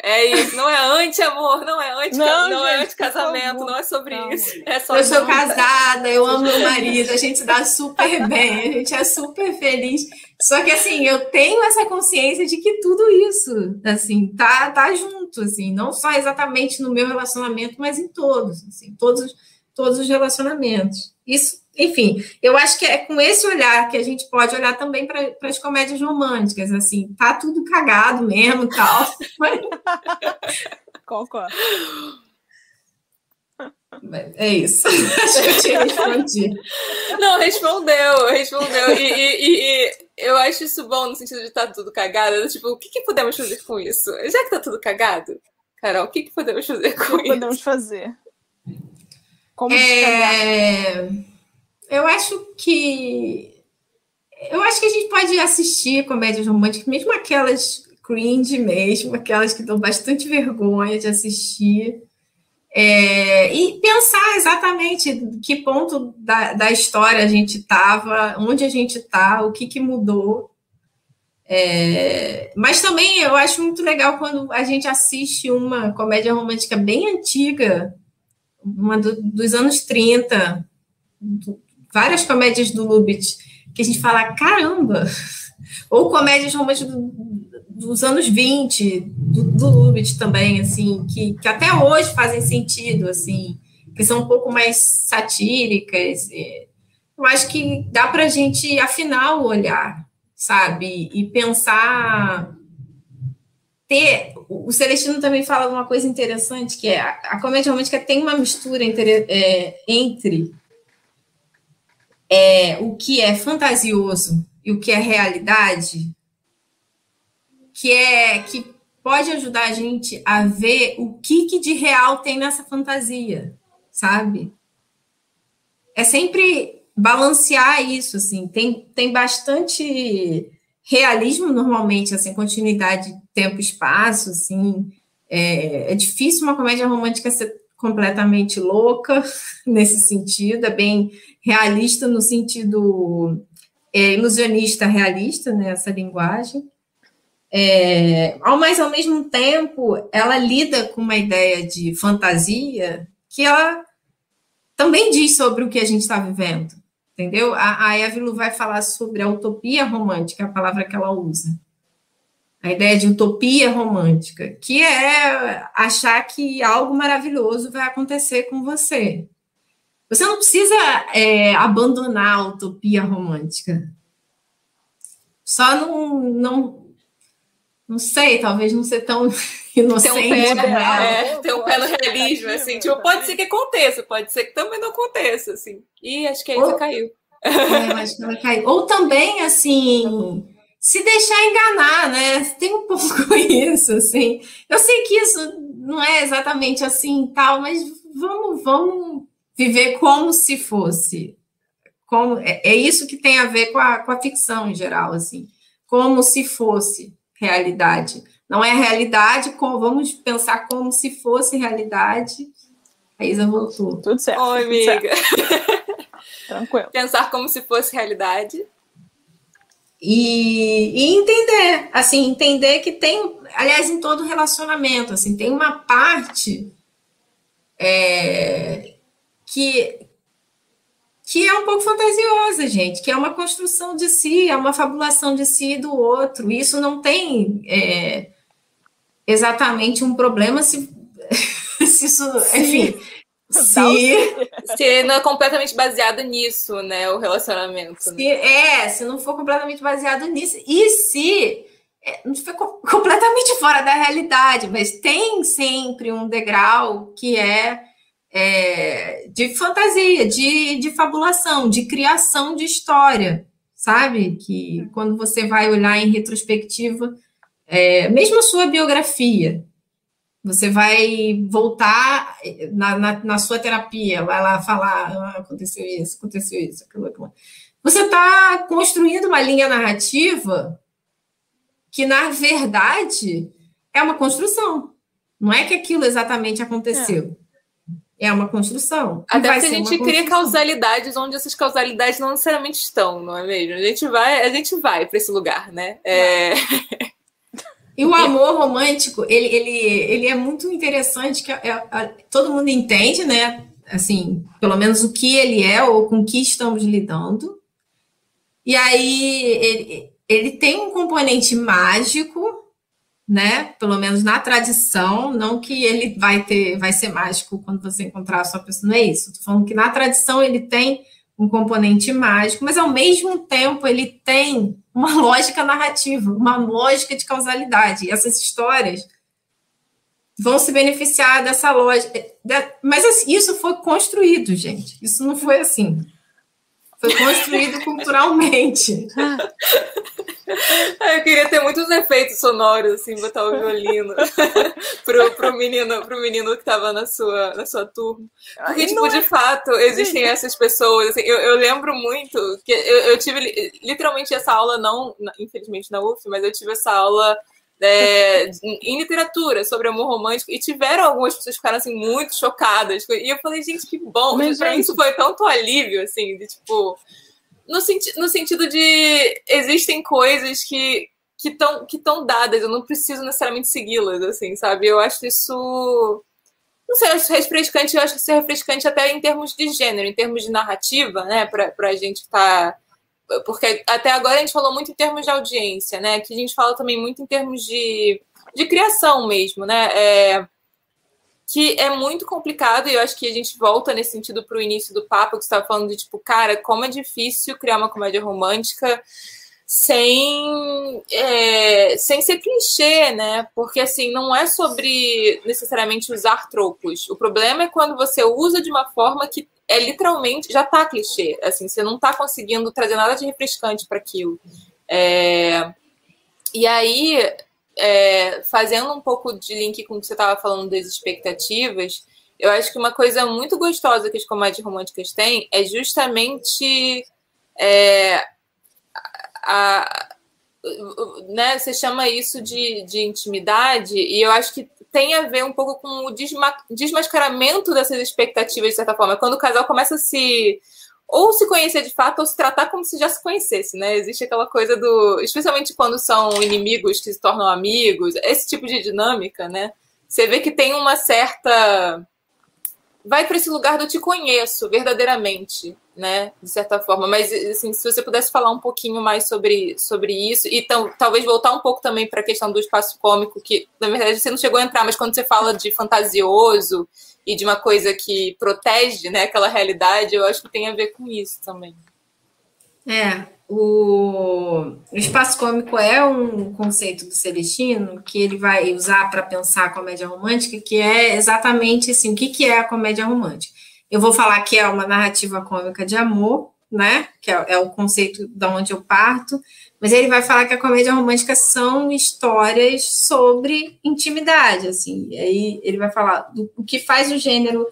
É isso, não é anti-amor, não é anti não, não é anti-casamento, não é sobre não, isso. É só eu sou casada, eu amo meu marido, a gente se dá super bem, a gente é super feliz. Só que assim, eu tenho essa consciência de que tudo isso, assim, tá, tá junto, assim, não só exatamente no meu relacionamento, mas em todos, assim, todos, todos os relacionamentos. Isso enfim, eu acho que é com esse olhar que a gente pode olhar também para as comédias românticas, assim, tá tudo cagado mesmo tal. Concordo. É isso. Acho que eu tinha respondido. Não, respondeu, respondeu. E, e, e, eu acho isso bom no sentido de estar tá tudo cagado. Tipo, o que, que, podemos fazer com isso? Já que tá tudo cagado, Carol, o que, que podemos fazer com o que isso? podemos fazer? Como é... Eu acho que. Eu acho que a gente pode assistir comédias românticas, mesmo aquelas cringe mesmo, aquelas que dão bastante vergonha de assistir. É, e pensar exatamente que ponto da, da história a gente estava, onde a gente está, o que, que mudou. É, mas também eu acho muito legal quando a gente assiste uma comédia romântica bem antiga, uma do, dos anos 30, do, várias comédias do Lubitsch, que a gente fala, caramba! Ou comédias românticas do, dos anos 20, do, do Lubitsch também, assim, que, que até hoje fazem sentido, assim, que são um pouco mais satíricas. Eu acho que dá para a gente afinar o olhar, sabe? E pensar. Ter. O Celestino também fala uma coisa interessante, que é a, a comédia romântica tem uma mistura entre, é, entre é, o que é fantasioso e o que é realidade, que é que pode ajudar a gente a ver o que, que de real tem nessa fantasia, sabe? É sempre balancear isso, assim, tem, tem bastante realismo normalmente, assim, continuidade tempo-espaço, assim, é, é difícil uma comédia romântica ser completamente louca nesse sentido, é bem realista no sentido é, ilusionista realista, né, essa linguagem. É, mas, ao mesmo tempo, ela lida com uma ideia de fantasia que ela também diz sobre o que a gente está vivendo, entendeu? A, a Evelyn vai falar sobre a utopia romântica, a palavra que ela usa. A ideia de utopia romântica, que é achar que algo maravilhoso vai acontecer com você. Você não precisa é, abandonar a utopia romântica. Só não, não não sei, talvez não ser tão inocente. Ter um pé, né? é, ter um pé no realismo, assim. Tipo, pode ser que aconteça, pode ser que também não aconteça, assim. E acho que a Isa Ou, caiu. É, acho que ela caiu. Ou também, assim, se deixar enganar, né? Tem um pouco isso, assim. Eu sei que isso não é exatamente assim tal, mas vamos, vamos viver como se fosse. Como, é, é isso que tem a ver com a, com a ficção em geral, assim. Como se fosse realidade. Não é realidade, como, vamos pensar como se fosse realidade. A Isa voltou. Tudo certo. Oi, amiga. Certo. Tranquilo. Pensar como se fosse realidade. E, e, entender, assim, entender que tem, aliás, em todo relacionamento, assim, tem uma parte é, que, que é um pouco fantasiosa, gente, que é uma construção de si, é uma fabulação de si e do outro. Isso não tem é, exatamente um problema se, se isso, Sim. enfim. Se, se não é completamente baseado nisso, né? O relacionamento. Se, né? É, se não for completamente baseado nisso. E se é, não for completamente fora da realidade, mas tem sempre um degrau que é é, de fantasia, de, de fabulação, de criação de história, sabe? Que quando você vai olhar em retrospectiva, é, mesmo a sua biografia, você vai voltar na, na, na, sua terapia, vai lá falar, ah, aconteceu isso, aconteceu isso, aquilo, aquilo. Você está construindo uma linha narrativa que, na verdade, é uma construção. Não é que aquilo exatamente aconteceu. É. É uma construção. Até porque a gente cria causalidades onde essas causalidades não necessariamente estão, não é mesmo? A gente vai, a gente vai para esse lugar, né? É... E o amor romântico, ele, ele, ele é muito interessante, que é, é, todo mundo entende, né? Assim, pelo menos o que ele é ou com que estamos lidando. E aí ele, ele tem um componente mágico, né? Pelo menos na tradição, não que ele vai ter, vai ser mágico quando você encontrar a sua pessoa, não é isso. Estou falando que na tradição ele tem um componente mágico, mas ao mesmo tempo ele tem uma lógica narrativa, uma lógica de causalidade. E essas histórias vão se beneficiar dessa lógica. Mas assim, isso foi construído, gente. Isso não foi assim. Foi construído culturalmente. Eu queria ter muitos efeitos sonoros, assim, botar o violino pro, pro, menino, pro menino que estava na sua, na sua turma. Porque, tipo, de é... fato, existem essas pessoas. Assim, eu, eu lembro muito que eu, eu tive literalmente essa aula, não, infelizmente, na UF, mas eu tive essa aula é, em literatura sobre amor romântico e tiveram algumas pessoas que ficaram assim muito chocadas. E eu falei gente que bom Mas, gente... isso foi tanto alívio assim de tipo no, senti no sentido de existem coisas que que estão que estão dadas eu não preciso necessariamente segui-las assim sabe? Eu acho isso não sei, eu acho refrescante, eu acho que isso é refrescante até em termos de gênero, em termos de narrativa, né, para a gente que está porque até agora a gente falou muito em termos de audiência, né? Que a gente fala também muito em termos de, de criação mesmo, né? É, que é muito complicado, e eu acho que a gente volta nesse sentido para o início do papo, que você estava falando de tipo, cara, como é difícil criar uma comédia romântica sem, é, sem ser clichê, né? Porque assim, não é sobre necessariamente usar tropos. O problema é quando você usa de uma forma que é literalmente já tá clichê. Assim, você não tá conseguindo trazer nada de refrescante para aquilo. É, e aí, é, fazendo um pouco de link com o que você estava falando das expectativas, eu acho que uma coisa muito gostosa que as comédias românticas têm é justamente é, a, né, você chama isso de, de intimidade, e eu acho que tem a ver um pouco com o desma desmascaramento dessas expectativas, de certa forma. Quando o casal começa a se. ou se conhecer de fato, ou se tratar como se já se conhecesse, né? Existe aquela coisa do. especialmente quando são inimigos que se tornam amigos, esse tipo de dinâmica, né? Você vê que tem uma certa. Vai para esse lugar do te conheço verdadeiramente né, de certa forma. Mas, assim, se você pudesse falar um pouquinho mais sobre, sobre isso, e talvez voltar um pouco também para a questão do espaço cômico, que, na verdade, você não chegou a entrar, mas quando você fala de fantasioso e de uma coisa que protege, né, aquela realidade, eu acho que tem a ver com isso também. É, o, o espaço cômico é um conceito do Celestino que ele vai usar para pensar a comédia romântica, que é exatamente assim, o que, que é a comédia romântica? Eu vou falar que é uma narrativa cômica de amor, né? Que é, é o conceito da onde eu parto. Mas ele vai falar que a comédia romântica são histórias sobre intimidade, assim. E aí ele vai falar do o que faz o gênero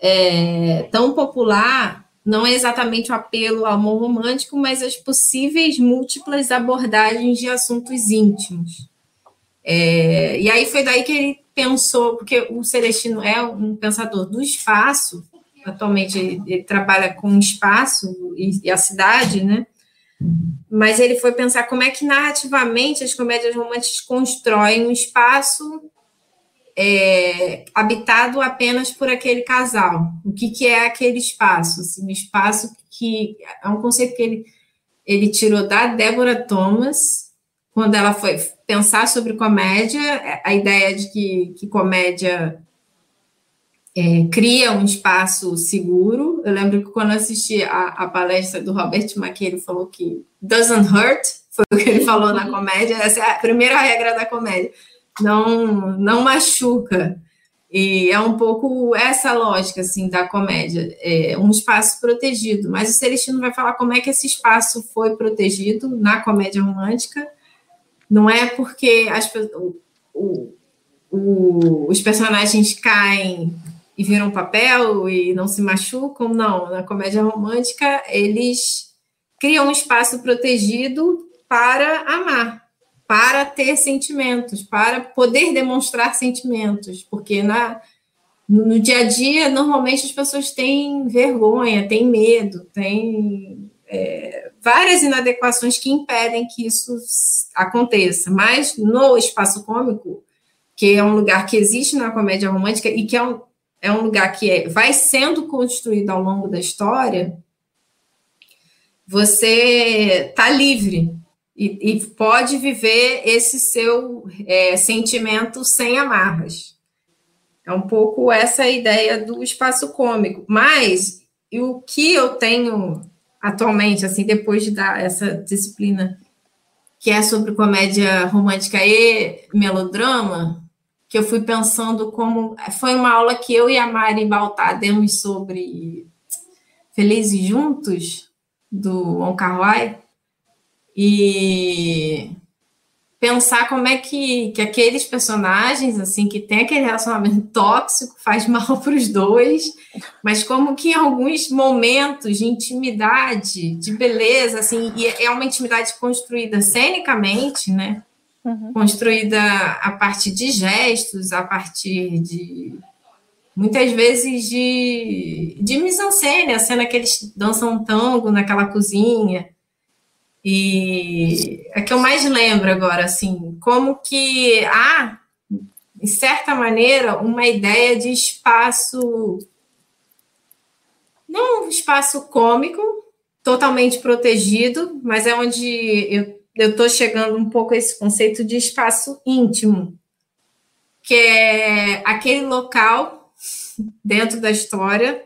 é, tão popular não é exatamente o apelo ao amor romântico, mas as possíveis múltiplas abordagens de assuntos íntimos. É, e aí foi daí que ele pensou, porque o Celestino é um pensador do espaço, atualmente ele, trabalha com espaço e, e, a cidade, né? Mas ele foi pensar como é que narrativamente as comédias românticas constroem um espaço é, habitado apenas por aquele casal. O que, que é aquele espaço? Assim, um espaço que é um conceito que ele, ele tirou da Débora Thomas, quando ela foi pensar sobre comédia, a ideia de que, que comédia é, cria um espaço seguro. Eu lembro que quando assisti a, a palestra do Robert McKay, ele falou que doesn't hurt, foi o que ele falou na comédia, essa é a primeira regra da comédia, não, não machuca. E é um pouco essa lógica assim da comédia, é um espaço protegido. Mas o Celestino vai falar como é que esse espaço foi protegido na comédia romântica. Não é porque as, o, o, os personagens caem e viram papel e não se machucam. Não, na comédia romântica, eles criam um espaço protegido para amar, para ter sentimentos, para poder demonstrar sentimentos, porque na, no dia a dia, normalmente as pessoas têm vergonha, têm medo, têm é, várias inadequações que impedem que isso aconteça, mas no espaço cômico, que é um lugar que existe na comédia romântica e que é um, é um lugar que é, vai sendo construído ao longo da história, você está livre e, e, pode viver esse seu é, sentimento sem amarras. É um pouco essa ideia do espaço cômico. Mas o que eu tenho atualmente, assim, depois de dar essa disciplina que é sobre comédia romântica e melodrama, que eu fui pensando como foi uma aula que eu e a Mari Baltar demos sobre Felizes Juntos do On Kar e pensar como é que, que aqueles personagens, assim, que tem aquele relacionamento tóxico, faz mal para os dois, mas como que em alguns momentos de intimidade, de beleza, assim, e é uma intimidade construída cenicamente, né? Uhum. Construída a partir de gestos, a partir de muitas vezes de, de mise-en-scène, a cena que eles dançam um tango naquela cozinha, e é que eu mais lembro agora, assim, como que há, de certa maneira, uma ideia de espaço, não um espaço cômico, totalmente protegido, mas é onde eu estou chegando um pouco a esse conceito de espaço íntimo, que é aquele local dentro da história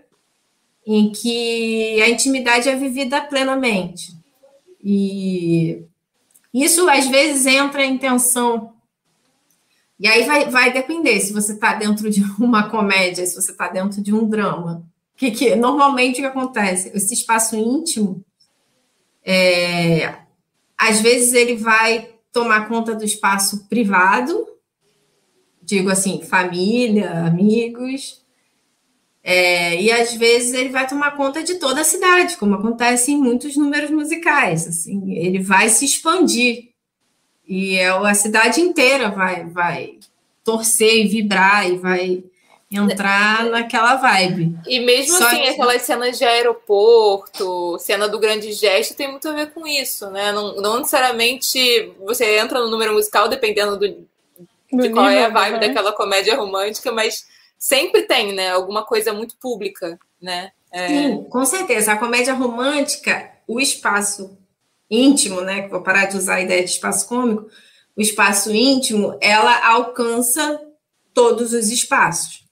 em que a intimidade é vivida plenamente. E isso às vezes entra em tensão. E aí vai, vai depender se você está dentro de uma comédia, se você está dentro de um drama. Que, que normalmente o que acontece? Esse espaço íntimo, é, às vezes ele vai tomar conta do espaço privado, digo assim, família, amigos, é, e às vezes ele vai tomar conta de toda a cidade, como acontece em muitos números musicais. Assim, ele vai se expandir e é, a cidade inteira vai, vai torcer e vibrar e vai entrar naquela vibe. E mesmo Só assim, que... aquelas cenas de aeroporto, cena do grande gesto, tem muito a ver com isso, né? Não, não necessariamente você entra no número musical dependendo do, de qual é a vibe né? daquela comédia romântica, mas sempre tem, né? Alguma coisa muito pública, né? É... Sim, com certeza. A comédia romântica, o espaço íntimo, né? Vou parar de usar a ideia de espaço cômico. O espaço íntimo, ela alcança todos os espaços.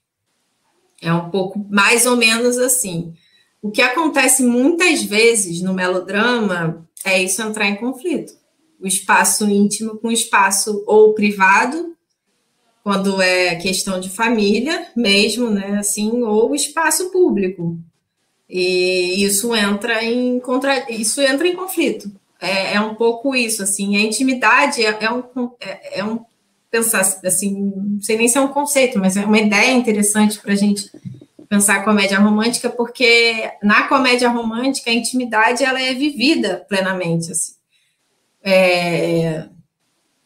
É um pouco mais ou menos assim. O que acontece muitas vezes no melodrama é isso entrar em conflito. O espaço íntimo com o espaço ou privado quando é questão de família mesmo, né, assim, ou espaço público. E isso entra em contra, isso entra em conflito. É, é um pouco isso, assim, a intimidade é, é um é, é, um pensar assim, não sei nem se é um conceito, mas é uma ideia interessante para a gente pensar a comédia romântica, porque na comédia romântica a intimidade ela é vivida plenamente, assim. É,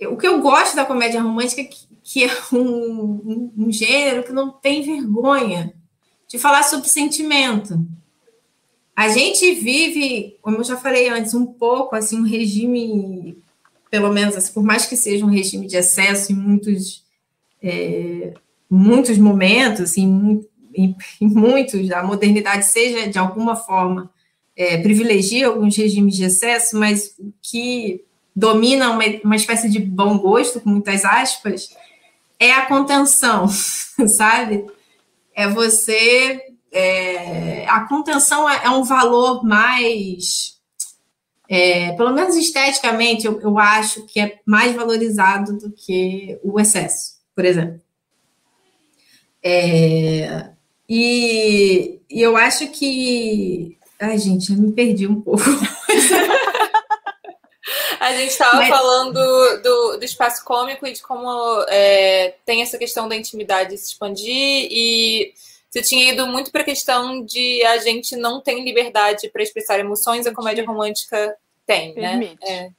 o que eu gosto da comédia romântica é que que é um, um, um gênero que não tem vergonha de falar sobre sentimento. A gente vive, como eu já falei antes, um pouco assim um regime, pelo menos assim, por mais que seja um regime de excesso em muitos é, muitos momentos, assim, em, em, muitos a modernidade seja de alguma forma é, privilegia alguns regimes de excesso, mas que domina uma, uma espécie de bom gosto, com muitas aspas, é a contenção, sabe? É você. É, a contenção é, é, um valor mais. É, pelo menos esteticamente, eu, eu acho que é mais valorizado do que o excesso, por exemplo. É, e, e, eu acho que. Ai, gente, eu me perdi um pouco. A gente estava Mas... falando do, do espaço cômico e de como é, tem essa questão da intimidade se expandir e você tinha ido muito para a questão de a gente não tem liberdade para expressar emoções, a comédia romântica tem, né? permite. né? É.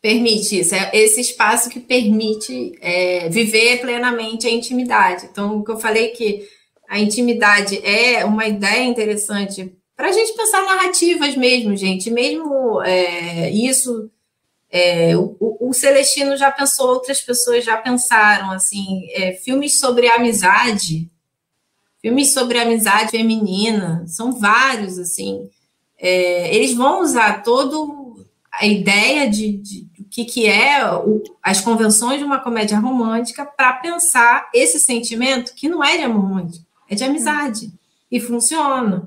Permite isso, é esse espaço que permite é, viver plenamente a intimidade. Então, o que eu falei que a intimidade é uma ideia interessante para a gente pensar narrativas mesmo, gente. Mesmo é, isso é, o, o, Celestino já pensou, outras pessoas já pensaram, assim, é, filmes sobre amizade, filmes sobre amizade feminina, são vários, assim, é, eles vão usar todo a ideia de, de, de que, que é o, as convenções de uma comédia romântica para pensar esse sentimento que não é de amor romântico, é de amizade, e funciona.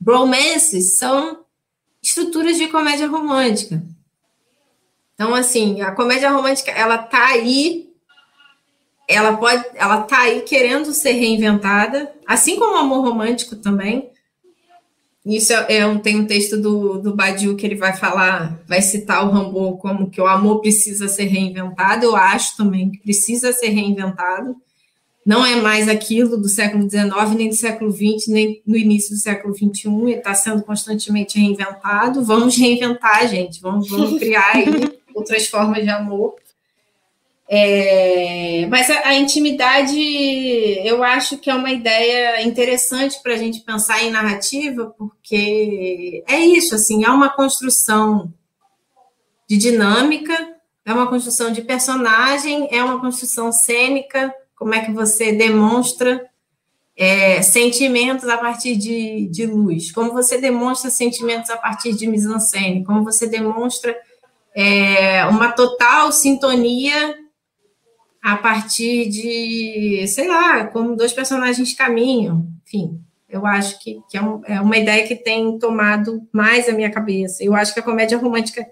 Bromances são estruturas de comédia romântica. Então, assim, a comédia romântica, ela tá aí, ela pode, ela tá aí querendo ser reinventada, assim como o amor romântico também. Isso é, é um, tem um texto do, do Badiou que ele vai falar, vai citar o Rambo como que o amor precisa ser reinventado. Eu acho também que precisa ser reinventado. Não é mais aquilo do século XIX, nem do século XX, nem no início do século XXI. Ele está sendo constantemente reinventado. Vamos reinventar, gente. Vamos, vamos criar aí outras formas de amor. É, mas a, a, intimidade, eu acho que é uma ideia interessante para a gente pensar em narrativa, porque é isso, assim, é uma construção de dinâmica, é uma construção de personagem, é uma construção cênica, como é que você demonstra é, sentimentos a partir de, de luz, como você demonstra sentimentos a partir de mise-en-scène, como você demonstra é, uma total sintonia a partir de, sei lá, como dois personagens caminham, enfim. Eu acho que, que é, um, é, uma ideia que tem tomado mais a minha cabeça. Eu acho que a comédia romântica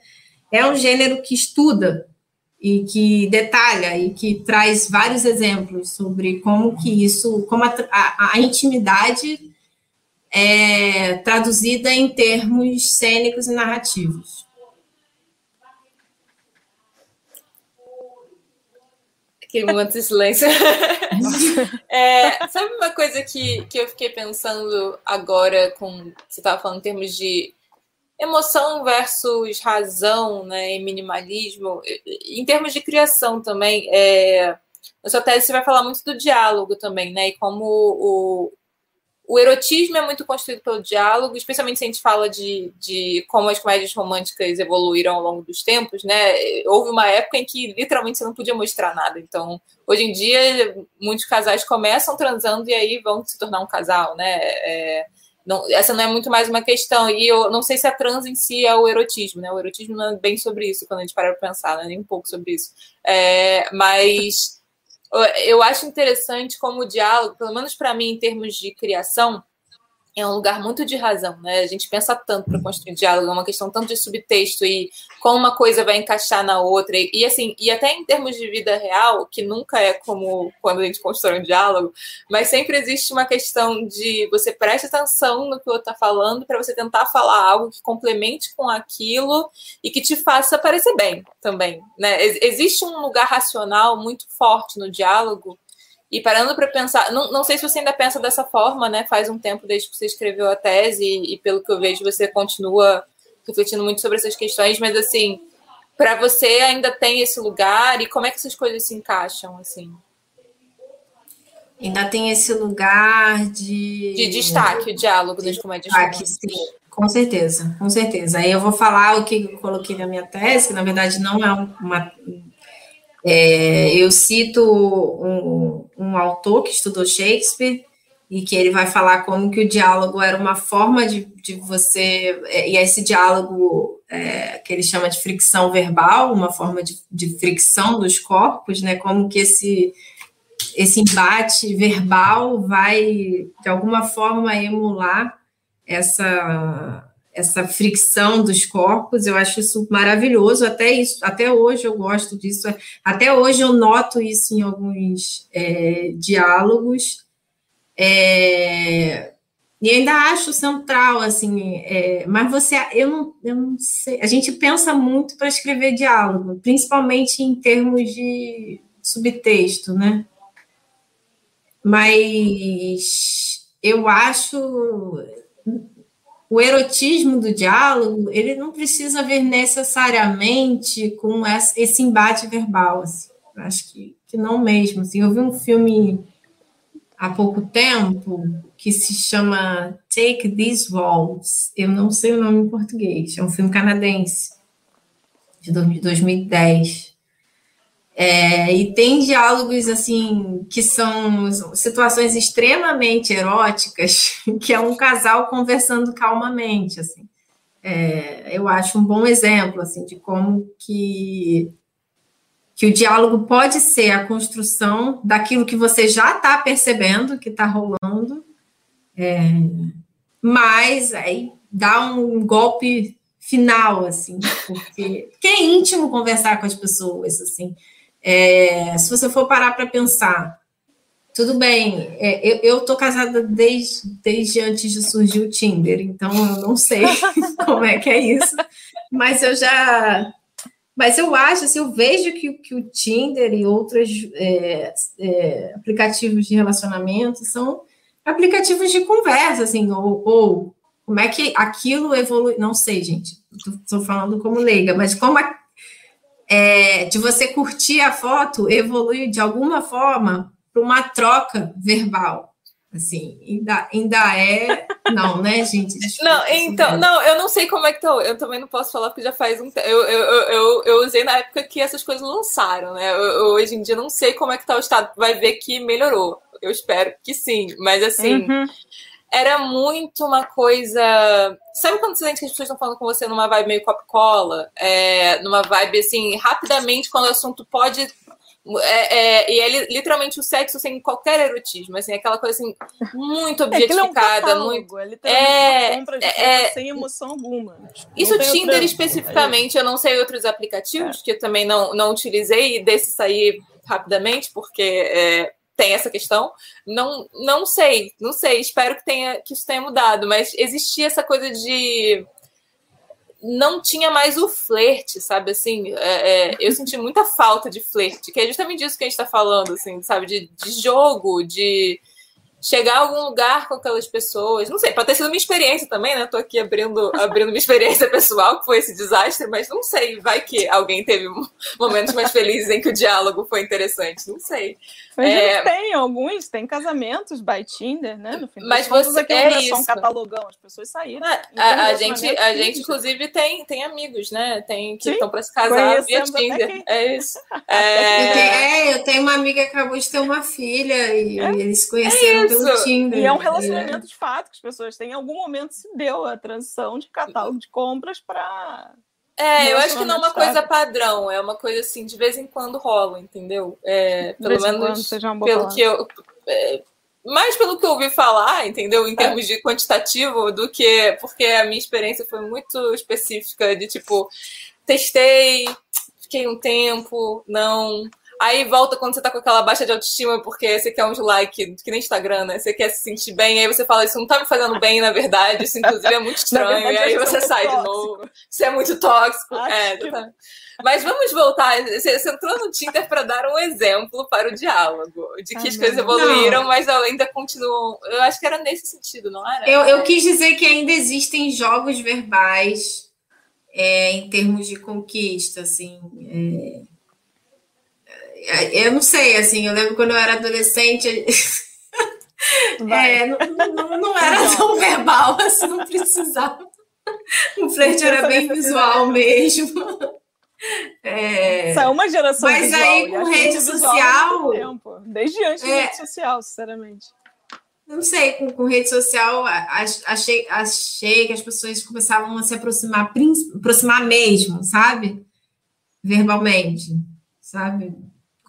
é um gênero que estuda e que detalha e que traz vários exemplos sobre como que isso, como a, a, a intimidade é traduzida em termos cênicos e narrativos. Momento de silêncio. é, sabe uma coisa que, que eu fiquei pensando agora com. Você estava falando em termos de emoção versus razão, né, e minimalismo, em termos de criação também, é, na sua tese você vai falar muito do diálogo também, né, e como o, o erotismo é muito construído pelo diálogo, especialmente se a gente fala de, de como as comédias românticas evoluíram ao longo dos tempos, né? Houve uma época em que literalmente você não podia mostrar nada. Então, hoje em dia, muitos casais começam transando e aí vão se tornar um casal, né? É, não, essa não é muito mais uma questão. E eu não sei se a trans em si é o erotismo, né? O erotismo não é bem sobre isso, quando a gente para pensar, né? nem um pouco sobre isso. É, mas eu acho interessante como o diálogo, pelo menos para mim, em termos de criação, é um lugar muito de razão, né? A gente pensa tanto para construir diálogo, é uma questão tanto de subtexto e como uma coisa vai encaixar na outra. E, e, assim, e até em termos de vida real, que nunca é como quando a gente constrói um diálogo, mas sempre existe uma questão de você preste atenção no que o outro está falando para você tentar falar algo que complemente com aquilo e que te faça parecer bem também, né? Existe um lugar racional muito forte no diálogo e parando para pensar, não, não sei se você ainda pensa dessa forma, né? Faz um tempo desde que você escreveu a tese, e, e pelo que eu vejo, você continua refletindo muito sobre essas questões, mas assim, para você ainda tem esse lugar e como é que essas coisas se encaixam, assim? Ainda tem esse lugar de. De destaque, o diálogo de das comédias destaque, sim, com certeza, com certeza. Aí eu vou falar o que eu coloquei na minha tese, que na verdade não é uma, é, eu cito um, um, autor que estudou Shakespeare e que ele vai falar como que o diálogo era uma forma de, de você é, e esse diálogo é, que ele chama de fricção verbal, uma forma de, de fricção dos corpos, né? Como que esse esse embate verbal vai de alguma forma emular essa essa fricção dos corpos, eu acho isso maravilhoso, até isso, até hoje eu gosto disso, até hoje eu noto isso em alguns é, diálogos, é, e ainda acho central, assim, é, mas você, eu não, eu não sei, a gente pensa muito para escrever diálogo, principalmente em termos de subtexto, né? Mas eu acho o erotismo do diálogo, ele não precisa ver necessariamente com esse embate verbal, assim. acho que, que não mesmo. Assim, eu vi um filme há pouco tempo que se chama Take These Walls, eu não sei o nome em português, é um filme canadense, de 2010. É, e tem diálogos assim que são situações extremamente eróticas, que é um casal conversando calmamente, assim. É, eu acho um bom exemplo assim de como que que o diálogo pode ser a construção daquilo que você já está percebendo que está rolando, é, mas aí dá um golpe final, assim, porque, porque é íntimo conversar com as pessoas, assim. É, se você for parar para pensar, tudo bem, é, eu, tô casada desde, desde antes de surgir o Tinder, então eu não sei como é que é isso, mas eu já. Mas eu acho, assim, eu vejo que, que o Tinder e outros é, é, aplicativos de relacionamento são aplicativos de conversa, assim, ou, ou como é que aquilo evolui? Não sei, gente. Estou falando como leiga, mas como é, de você curtir a foto evolui de alguma forma para uma troca verbal. Assim, ainda, ainda é. Não, né, gente? Desculpa, não, então, não, eu não sei como é que tá. Eu também não posso falar porque já faz um tempo. Eu, eu, eu, eu, usei na época que essas coisas lançaram, né? Eu, hoje em dia não sei como é que tá o estado. Vai ver que melhorou. Eu espero que sim. Mas assim. Uhum era muito uma coisa. Sabe quando você sente que as pessoas estão falando com você numa vibe meio cop-cola? É, numa vibe assim, rapidamente, quando o assunto pode. É, é, e é literalmente o sexo sem qualquer erotismo, assim, aquela coisa assim, muito objetificada, é, é um muito. É, de é, sem emoção alguma. Isso Tinder especificamente, eu não sei outros aplicativos que eu também não, não utilizei e desse sair rapidamente, porque é, tem essa questão. Não, não sei, não sei. Espero que tenha que isso tenha mudado, mas existia essa coisa de não tinha mais o flerte, sabe? Assim, é, é, eu senti muita falta de flerte, que é justamente disso que a gente está falando, assim, sabe? De, de jogo, de chegar a algum lugar com aquelas pessoas. Não sei, pode ter sido uma experiência também, né? Tô aqui abrindo, abrindo minha experiência pessoal, que foi esse desastre, mas não sei, vai que alguém teve momentos mais felizes em que o diálogo foi interessante, não sei. Mas é... tem alguns, tem casamentos by Tinder, né? No fim mas você aqui é, é só um catalogão, as pessoas saíram. Ah, a, a gente, a gente inclusive tem, tem amigos, né? Tem que estão para se casar via Tinder. É isso. É... é... eu tenho uma amiga que acabou de ter uma filha e é. eles conheceram Tinder. E é um relacionamento de fato que as pessoas têm. Em algum momento se deu a transição de catálogo de compras para é, eu acho que não é uma coisa padrão, é uma coisa assim, de vez em quando rola, entendeu? É, pelo menos pelo que eu. É, mais pelo que eu ouvi falar, entendeu? Em termos de quantitativo, do que. Porque a minha experiência foi muito específica, de tipo, testei, fiquei um tempo, não. Aí volta quando você tá com aquela baixa de autoestima, porque você quer uns like, que nem Instagram, né? Você quer se sentir bem, aí você fala, isso não tá me fazendo bem, na verdade, isso inclusive é muito estranho, verdade, e aí você sai tóxico. de novo. Isso é muito tóxico. é, tá. Mas vamos voltar. Você, você entrou no Tinder para dar um exemplo para o diálogo, de que ah, as coisas evoluíram, não. mas ainda continuam. Eu acho que era nesse sentido, não era? Eu, eu quis dizer que ainda existem jogos verbais é, em termos de conquista, assim. É eu não sei, assim, eu lembro quando eu era adolescente. é, não, não, não, era tão verbal, assim, não precisava. O flerte era bem visual mesmo. É... Isso é uma geração Mas visual, aí com rede social. Desde antes é... rede social, sinceramente. Não sei, com, com rede social, achei, achei que as pessoas começavam a se aproximar, aproximar mesmo, sabe? Verbalmente, sabe?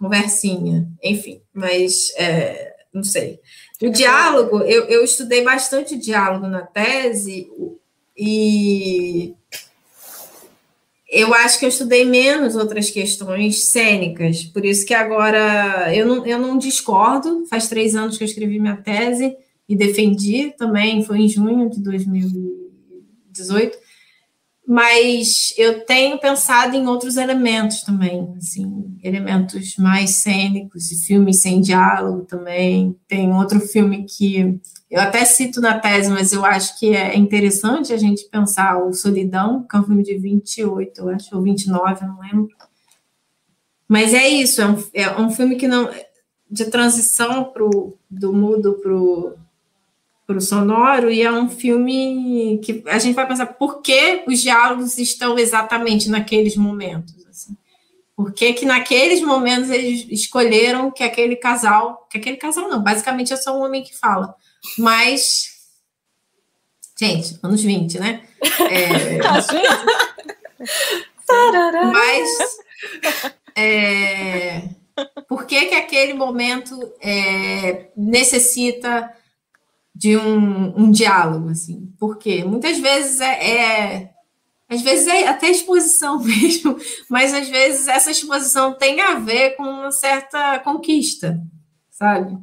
Conversinha, enfim, mas é, não sei. O diálogo, eu, eu estudei bastante diálogo na tese e eu acho que eu estudei menos outras questões cênicas, por isso que agora eu não, eu não discordo. Faz três anos que eu escrevi minha tese e defendi também, foi em junho de 2018 mas eu tenho pensado em outros elementos também, assim, elementos mais cênicos, de filmes sem diálogo também. Tem outro filme que eu até cito na tese, mas eu acho que é interessante a gente pensar o Solidão, que é um filme de 28, eu acho, ou 29, eu não lembro. Mas é isso, é um, é um filme que não de transição pro, do mudo para o para o sonoro, e é um filme que a gente vai pensar por que os diálogos estão exatamente naqueles momentos. Assim. Por que, que naqueles momentos eles escolheram que aquele casal, que aquele casal não, basicamente é só um homem que fala, mas. Gente, anos 20, né? É, mas. É, por que, que aquele momento é, necessita de um, um diálogo, assim. Porque muitas vezes é, é, Às vezes é até exposição mesmo, mas às vezes essa exposição tem a ver com uma certa conquista, sabe?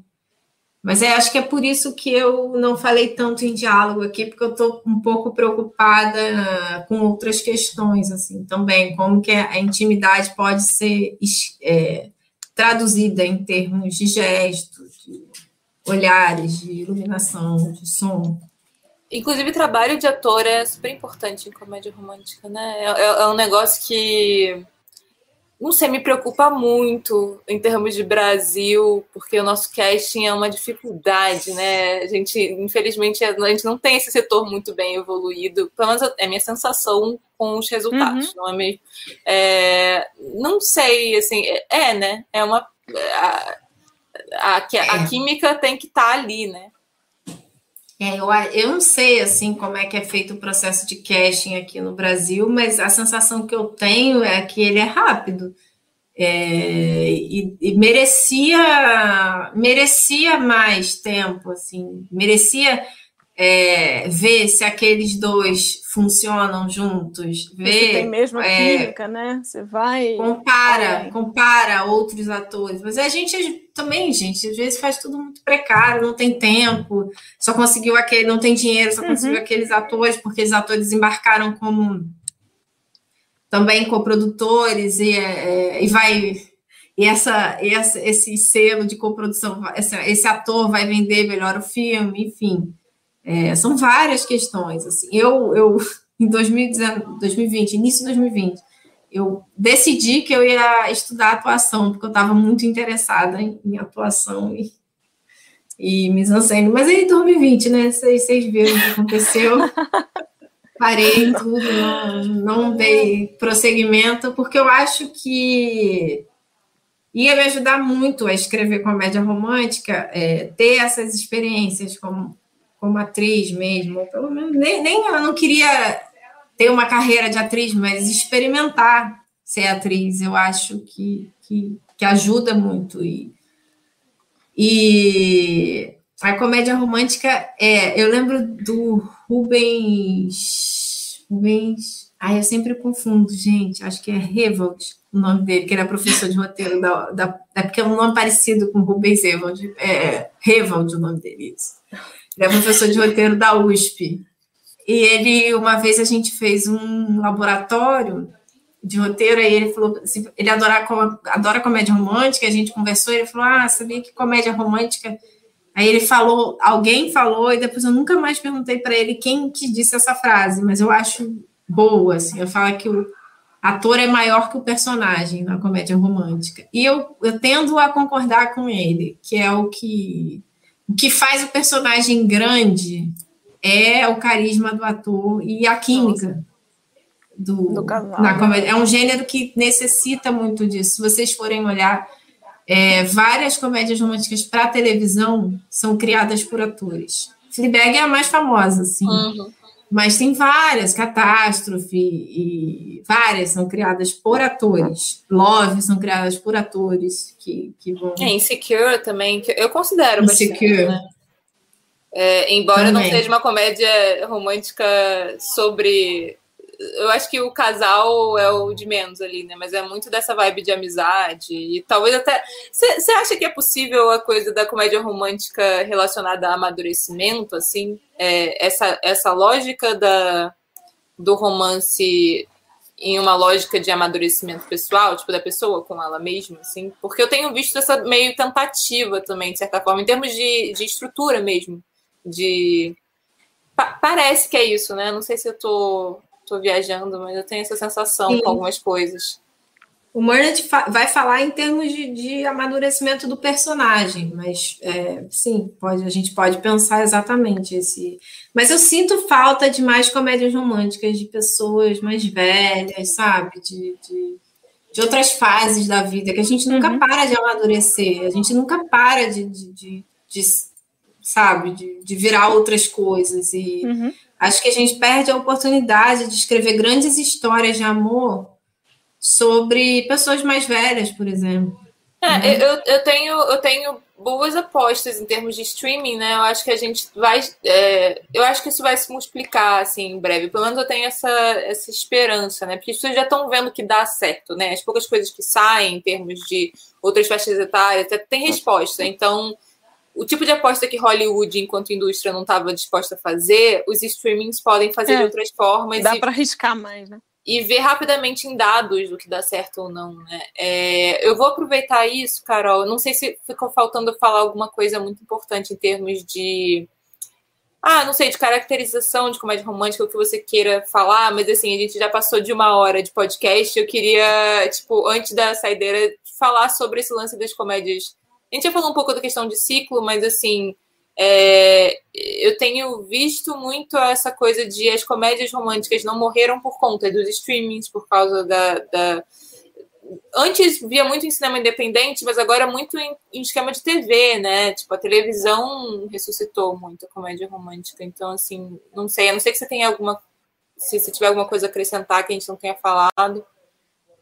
Mas é, acho que é por isso que eu não falei tanto em diálogo aqui, porque eu estou um pouco preocupada com outras questões, assim, também, como que a intimidade pode ser é, traduzida em termos de gestos, olhares, de iluminação, de som. Inclusive, trabalho de ator é super importante em comédia romântica, né? É, é, é um negócio que não sei, me preocupa muito em termos de Brasil, porque o nosso casting é uma dificuldade, né? A gente, infelizmente, a gente não tem esse setor muito bem evoluído, pelo menos é minha sensação com os resultados, uhum. não é mesmo? É, não sei, assim, é, é né? É uma. A, a, a, a química tem que estar tá ali, né? É, eu, eu não sei assim como é que é feito o processo de casting aqui no Brasil, mas a sensação que eu tenho é que ele é rápido. É, e, e, merecia merecia mais tempo, assim, merecia é, ver se aqueles dois funcionam juntos, ver Você tem mesmo a é, química, né? Você vai compara, compara outros atores, mas a gente também, gente, às vezes faz tudo muito precário, não tem tempo, só conseguiu aquele, não tem dinheiro, só uhum. conseguiu aqueles atores porque os atores embarcaram como também coprodutores e, é, e vai e essa, essa, esse selo de coprodução, esse, esse ator vai vender melhor o filme, enfim. É, são várias questões. Assim. Eu, eu, em 2019, 2020, início de 2020, eu decidi que eu ia estudar atuação, porque eu estava muito interessada em, em, atuação e, e me zancendo. Mas aí, 2020, né? Vocês, vocês viram o que aconteceu. Parei tudo, não, não dei prosseguimento, porque eu acho que ia me ajudar muito a escrever comédia romântica, é, ter essas experiências como como atriz mesmo, pelo menos nem, nem eu não queria ter uma carreira de atriz, mas experimentar ser atriz, eu acho que, que, que ajuda muito. E, e a comédia romântica é. Eu lembro do Rubens. Rubens. Ai, eu sempre confundo, gente. Acho que é Revolt o nome dele, que era professor de roteiro da. da é porque é um nome parecido com Rubens Revolt. É Revolt o nome dele, isso. Ele é professor de roteiro da USP. E ele, uma vez, a gente fez um laboratório de roteiro, aí ele falou assim, ele adora, adora comédia romântica, a gente conversou, ele falou, ah, sabia que comédia romântica... Aí ele falou, alguém falou, e depois eu nunca mais perguntei para ele quem que disse essa frase, mas eu acho boa, assim, eu falo que o ator é maior que o personagem na comédia romântica. E eu, eu tendo a concordar com ele, que é o que o que faz o personagem grande é o carisma do ator e a química do, do casal, na comédia. É um gênero que necessita muito disso. Se vocês forem olhar, é, várias comédias românticas para televisão são criadas por atores. Fleabag é a mais famosa, assim. Uhum. Mas tem várias, Catástrofe e várias são criadas por atores. Love são criadas por atores que, que vão. É, Insecure também, que eu considero Insecure. bastante. Né? É, embora também. não seja uma comédia romântica sobre eu acho que o casal é o de menos ali, né? Mas é muito dessa vibe de amizade. E talvez até. Você acha que é possível a coisa da comédia romântica relacionada a amadurecimento, assim? É, essa, essa lógica da, do romance em uma lógica de amadurecimento pessoal, tipo, da pessoa com ela mesma, assim? Porque eu tenho visto essa meio tentativa também, de certa forma, em termos de, de estrutura mesmo. De. Pa parece que é isso, né? Não sei se eu tô estou viajando, mas eu tenho essa sensação Sim. com algumas coisas. O Murnett vai falar em termos de, de amadurecimento do personagem, mas é, sim, pode, a gente pode pensar exatamente esse. Mas eu sinto falta de mais comédias românticas de pessoas mais velhas, sabe? De, de, de outras fases da vida, que a gente nunca uhum. para de amadurecer, a gente nunca para de, de, de, de sabe, de, de virar outras coisas. E uhum. Acho que a gente perde a oportunidade de escrever grandes histórias de amor sobre pessoas mais velhas, por exemplo. É, uhum. eu, eu, tenho, eu tenho boas apostas em termos de streaming, né? Eu acho que a gente vai. É, eu acho que isso vai se multiplicar assim em breve. Pelo menos eu tenho essa, essa esperança, né? Porque as pessoas já estão vendo que dá certo, né? As poucas coisas que saem em termos de outras faixas etárias tem resposta. Então, o tipo de aposta que Hollywood, enquanto indústria, não estava disposta a fazer, os streamings podem fazer é, de outras formas. Dá e... para arriscar mais, né? e ver rapidamente em dados do que dá certo ou não, né? É, eu vou aproveitar isso, Carol. Não sei se ficou faltando falar alguma coisa muito importante em termos de. Ah, não sei, de caracterização de comédia romântica, o que você queira falar, mas assim, a gente já passou de uma hora de podcast. Eu queria, tipo, antes da saideira, falar sobre esse lance das comédias. A gente já falou um pouco da questão de ciclo, mas assim, é, eu tenho visto muito essa coisa de as comédias românticas não morreram por conta dos streamings, por causa da, da... Antes via muito em cinema independente, mas agora muito em, em, esquema de TV, né? Tipo, a televisão ressuscitou muito a comédia romântica. Então, assim, não sei. A não sei que você tenha alguma. Se você tiver alguma coisa a acrescentar que a gente não tenha falado.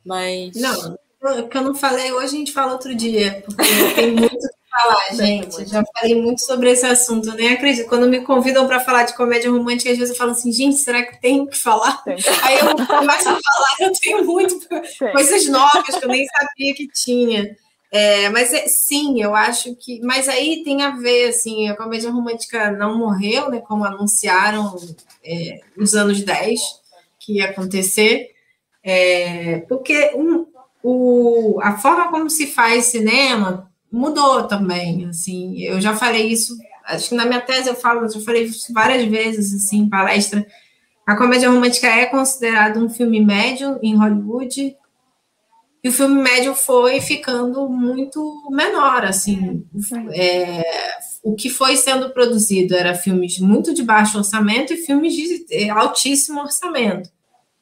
Mas. Não, que eu não falei hoje, a gente fala outro dia, porque tem muito falar, gente. Já falei muito sobre esse assunto. Eu nem acredito. Quando me convidam para falar de comédia romântica, às vezes eu falo assim, gente, será que tenho que falar? Tem. Aí eu começo a falar, eu tenho muito Tem. coisas novas que eu nem sabia que tinha. É, mas é, sim, eu acho que. Mas aí tem a ver, assim, a comédia romântica não morreu, né? Como anunciaram é, nos anos 10 que ia acontecer. É, porque um, o, a forma como se faz cinema mudou também, assim, eu já falei isso, acho que na minha tese eu falo, já falei isso várias vezes, assim, em palestra, a comédia romântica é considerada um filme médio em Hollywood, e o filme médio foi ficando muito menor, assim, é, o que foi sendo produzido era filmes muito de baixo orçamento e filmes de é, altíssimo orçamento,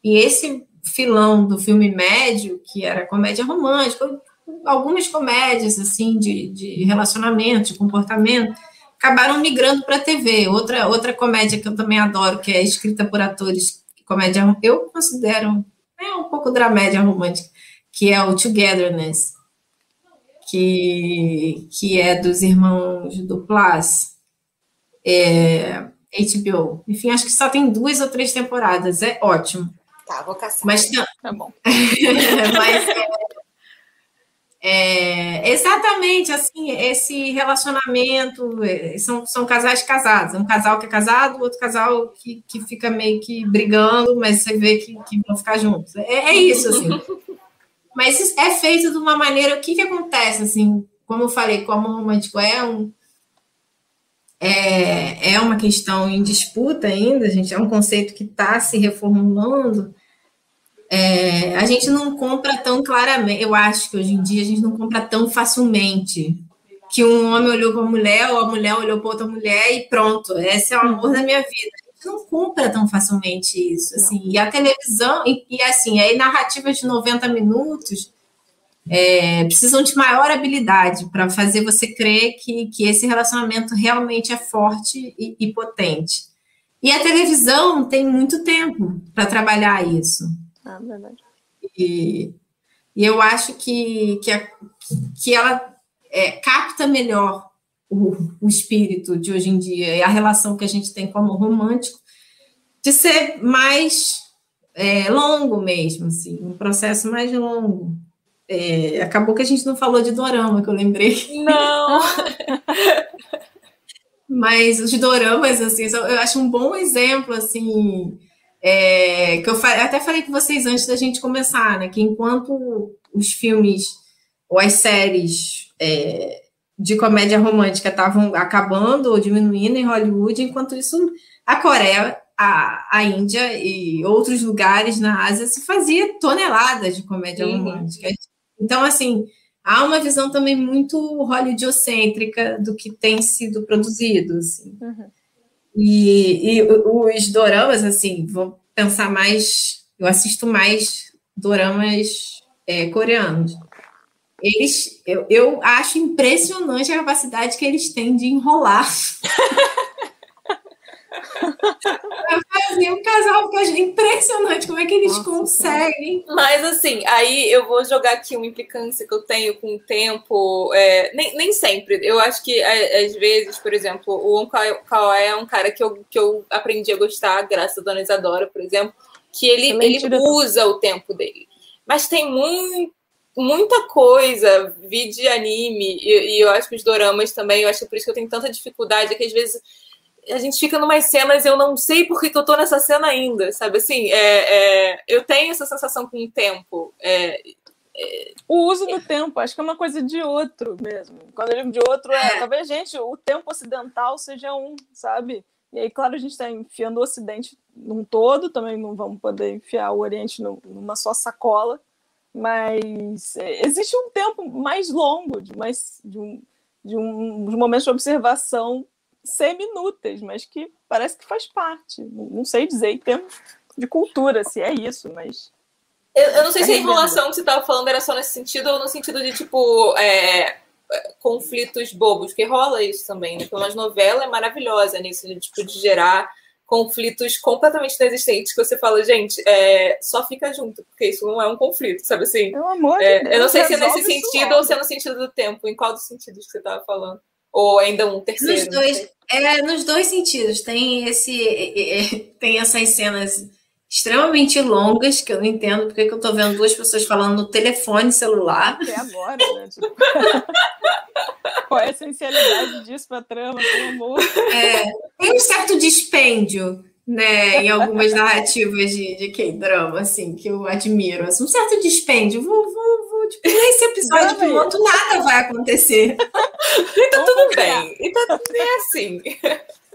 e esse filão do filme médio, que era comédia romântica, algumas comédias assim de, de relacionamento, de comportamento, acabaram migrando para a TV. Outra, outra comédia que eu também adoro, que é escrita por atores, comédia, eu considero é um pouco dramédia romântica, que é o Togetherness, que, que é dos irmãos do Plus, é, HBO. Enfim, acho que só tem duas ou três temporadas, é ótimo. Tá, vou caçar. Mas, tá bom. mas é, é, exatamente assim, esse relacionamento é, são, são casais casados, um casal que é casado, outro casal que, que fica meio que brigando, mas você vê que, que vão ficar juntos. É, é isso, assim. mas isso é feito de uma maneira. O que, que acontece, assim, como eu falei, como o romântico é um. É, é uma questão em disputa ainda, gente, é um conceito que está se reformulando é, a gente não compra tão claramente, eu acho que hoje em dia a gente não compra tão facilmente que um homem olhou para a mulher ou a mulher olhou para outra mulher e pronto, esse é o amor da minha vida. A gente não compra tão facilmente isso, assim. E a televisão, e, e assim, aí narrativas de 90 minutos é, precisam de maior habilidade para fazer você crer que, que esse relacionamento realmente é forte e, e potente. E a televisão tem muito tempo para trabalhar isso. Ah, verdade. E, e eu acho que, que, a, que ela é, capta melhor o, o espírito de hoje em dia e a relação que a gente tem com o amor romântico de ser mais é, longo mesmo, assim, um processo mais longo. É, acabou que a gente não falou de dorama, que eu lembrei. Não! Mas os doramas, assim, eu acho um bom exemplo, assim, é, que eu até falei com vocês antes da gente começar, né? Que enquanto os filmes ou as séries é, de comédia romântica estavam acabando ou diminuindo em Hollywood, enquanto isso a Coreia, a, a Índia e outros lugares na Ásia se fazia toneladas de comédia uhum. romântica. Então, assim, há uma visão também muito hollywoodocêntrica do que tem sido produzido. Assim. Uhum. E, e os doramas, assim, vou pensar mais. Eu assisto mais doramas é, coreanos. Eles, eu, eu acho impressionante a capacidade que eles têm de enrolar. Fazia um casal impressionante como é que eles Nossa, conseguem. Mas assim, aí eu vou jogar aqui uma implicância que eu tenho com o tempo. É, nem, nem sempre. Eu acho que é, às vezes, por exemplo, o On Kawai é um cara que eu, que eu aprendi a gostar, graças a Dona Isadora, por exemplo, que ele, ele usa o tempo dele. Mas tem muito muita coisa, vídeo anime, e, e, eu acho que os doramas também, eu acho que é por isso que eu tenho tanta dificuldade, é que às vezes a gente fica numa cenas e eu não sei por que, que eu tô nessa cena ainda, sabe? Assim, é, é, eu tenho essa sensação com o tempo. É, é o uso do tempo, acho que é uma coisa de outro mesmo. Quando eu digo de outro, é, talvez, gente, o tempo ocidental seja um, sabe? E aí, claro, a gente está enfiando o Ocidente num todo, também não vamos poder enfiar o Oriente numa só sacola, mas é, existe um tempo mais longo, de, mais, de, um, de um, uns momentos de observação semi-inúteis, mas que parece que faz parte. Não sei dizer em termos de cultura se é isso, mas. Eu, eu não sei é se a enrolação que você estava falando era só nesse sentido ou no sentido de, tipo, é, conflitos bobos, que rola isso também, né? Pelo menos novela é maravilhosa nisso, de, tipo, de gerar conflitos completamente inexistentes que você fala, gente, é, só fica junto, porque isso não é um conflito, sabe assim? Pelo amor é, de Deus, eu não sei se é nesse sentido ou se é no sentido do tempo. Em qual dos sentidos que você estava falando? Ou ainda um terceiro? Nos dois, é, nos dois sentidos. Tem esse, tem essas cenas extremamente longas, que eu não entendo porque que eu estou vendo duas pessoas falando no telefone celular. Até agora, né? Tipo... Qual é a essencialidade disso para trama, pelo amor? É, tem um certo dispêndio, né, em algumas narrativas de, de K-drama, assim, que eu admiro. Assim, um certo dispêndio. Vou, vou, tipo, nesse episódio piloto nada vai acontecer. e tá tudo bem. E tá tudo bem assim.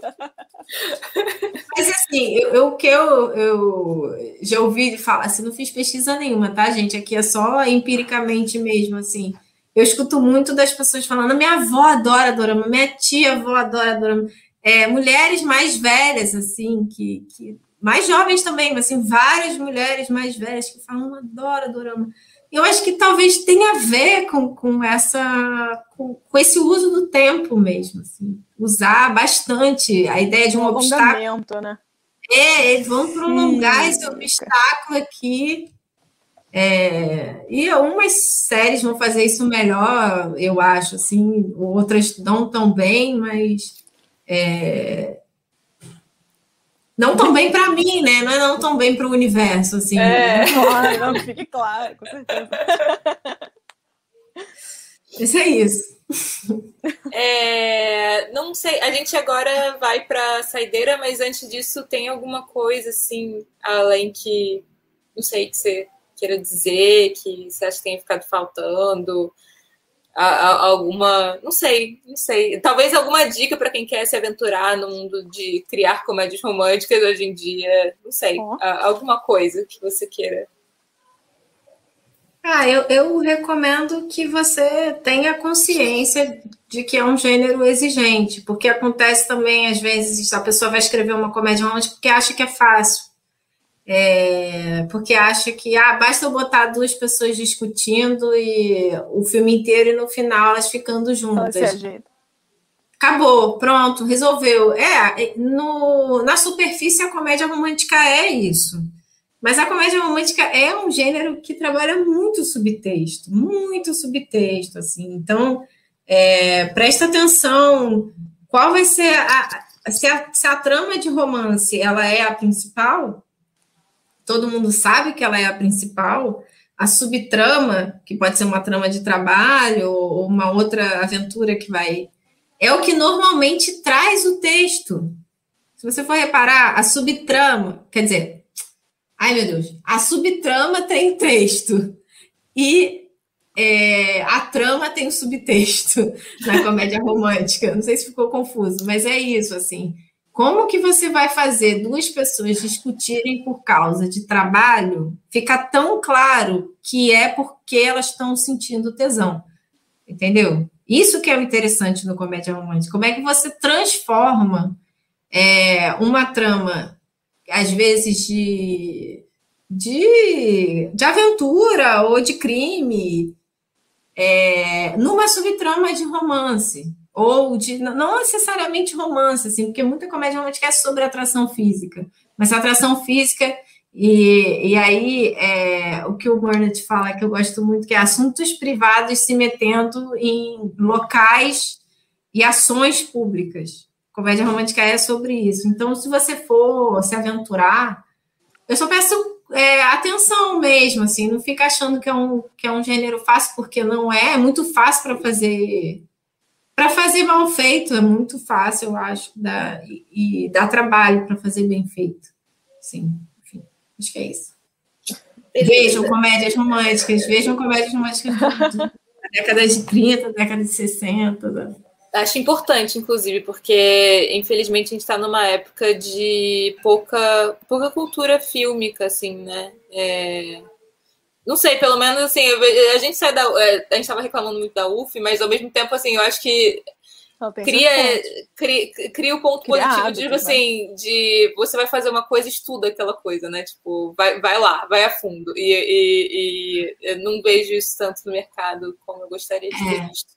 Mas assim, eu, o que eu, eu já ouvi falar, assim, não fiz pesquisa nenhuma, tá, gente? Aqui é só empiricamente mesmo, assim. Eu escuto muito das pessoas falando, minha avó adora dorama, minha tia avó adora dorama. É, mulheres mais velhas, assim, que, que mais jovens também, mas assim, várias mulheres mais velhas que falam, adora dorama. Eu acho que talvez tenha a ver com, com essa com, com esse uso do tempo mesmo, assim, usar bastante a ideia de um, um obstáculo. Né? É, eles vão prolongar esse obstáculo aqui é, e algumas séries vão fazer isso melhor, eu acho, assim, outras não tão bem, mas é, não tão bem para mim, né? Não é não tão bem para o universo, assim. É, claro, não, fique claro, com certeza. Isso é isso. É, não sei, a gente agora vai para saideira, mas antes disso tem alguma coisa assim, além que não sei que você queira dizer, que você acha que tenha ficado faltando? A, a, alguma, não sei, não sei. Talvez alguma dica para quem quer se aventurar no mundo de criar comédias românticas hoje em dia, não sei. Oh. A, alguma coisa que você queira. Ah, eu, eu recomendo que você tenha consciência de que é um gênero exigente, porque acontece também, às vezes, a pessoa vai escrever uma comédia romântica porque acha que é fácil. É, porque acha que ah, basta eu botar duas pessoas discutindo e o filme inteiro e no final elas ficando juntas. Acabou, pronto, resolveu. É, no, na superfície a comédia romântica é isso. Mas a comédia romântica é um gênero que trabalha muito subtexto, muito subtexto, assim. Então, é, presta atenção. Qual vai ser a se, a se a trama de romance ela é a principal? Todo mundo sabe que ela é a principal, a subtrama, que pode ser uma trama de trabalho ou uma outra aventura que vai. É o que normalmente traz o texto. Se você for reparar, a subtrama, quer dizer, ai meu Deus, a subtrama tem texto e é, a trama tem o subtexto na comédia romântica. Não sei se ficou confuso, mas é isso, assim. Como que você vai fazer duas pessoas discutirem por causa de trabalho ficar tão claro que é porque elas estão sentindo tesão? Entendeu? Isso que é o interessante no comédia romântica. Como é que você transforma é, uma trama, às vezes, de, de, de aventura ou de crime, é, numa subtrama de romance. Ou de não necessariamente romance, assim, porque muita comédia romântica é sobre atração física, mas atração física e, e aí é, o que o Burnett fala que eu gosto muito que é assuntos privados se metendo em locais e ações públicas. Comédia romântica é sobre isso. Então, se você for se aventurar, eu só peço é, atenção mesmo, assim, não fica achando que é um, que é um gênero fácil, porque não é, é muito fácil para fazer para fazer mal feito, é muito fácil, eu acho, dá, e, e dá trabalho para fazer bem feito. Sim, enfim, acho que é isso. Beleza. Vejam comédias românticas, vejam comédias românticas da década de 30, década de 60. Né? Acho importante, inclusive, porque infelizmente a gente está numa época de pouca, pouca cultura fílmica, assim, né? É... Não sei, pelo menos assim, a gente sai da. É, a gente estava reclamando muito da UF, mas ao mesmo tempo, assim, eu acho que cria, cria, cria o ponto cria positivo de, tipo assim, de você vai fazer uma coisa, estuda aquela coisa, né? Tipo, vai, vai lá, vai a fundo. E, e, e não vejo isso tanto no mercado como eu gostaria de ter é. visto.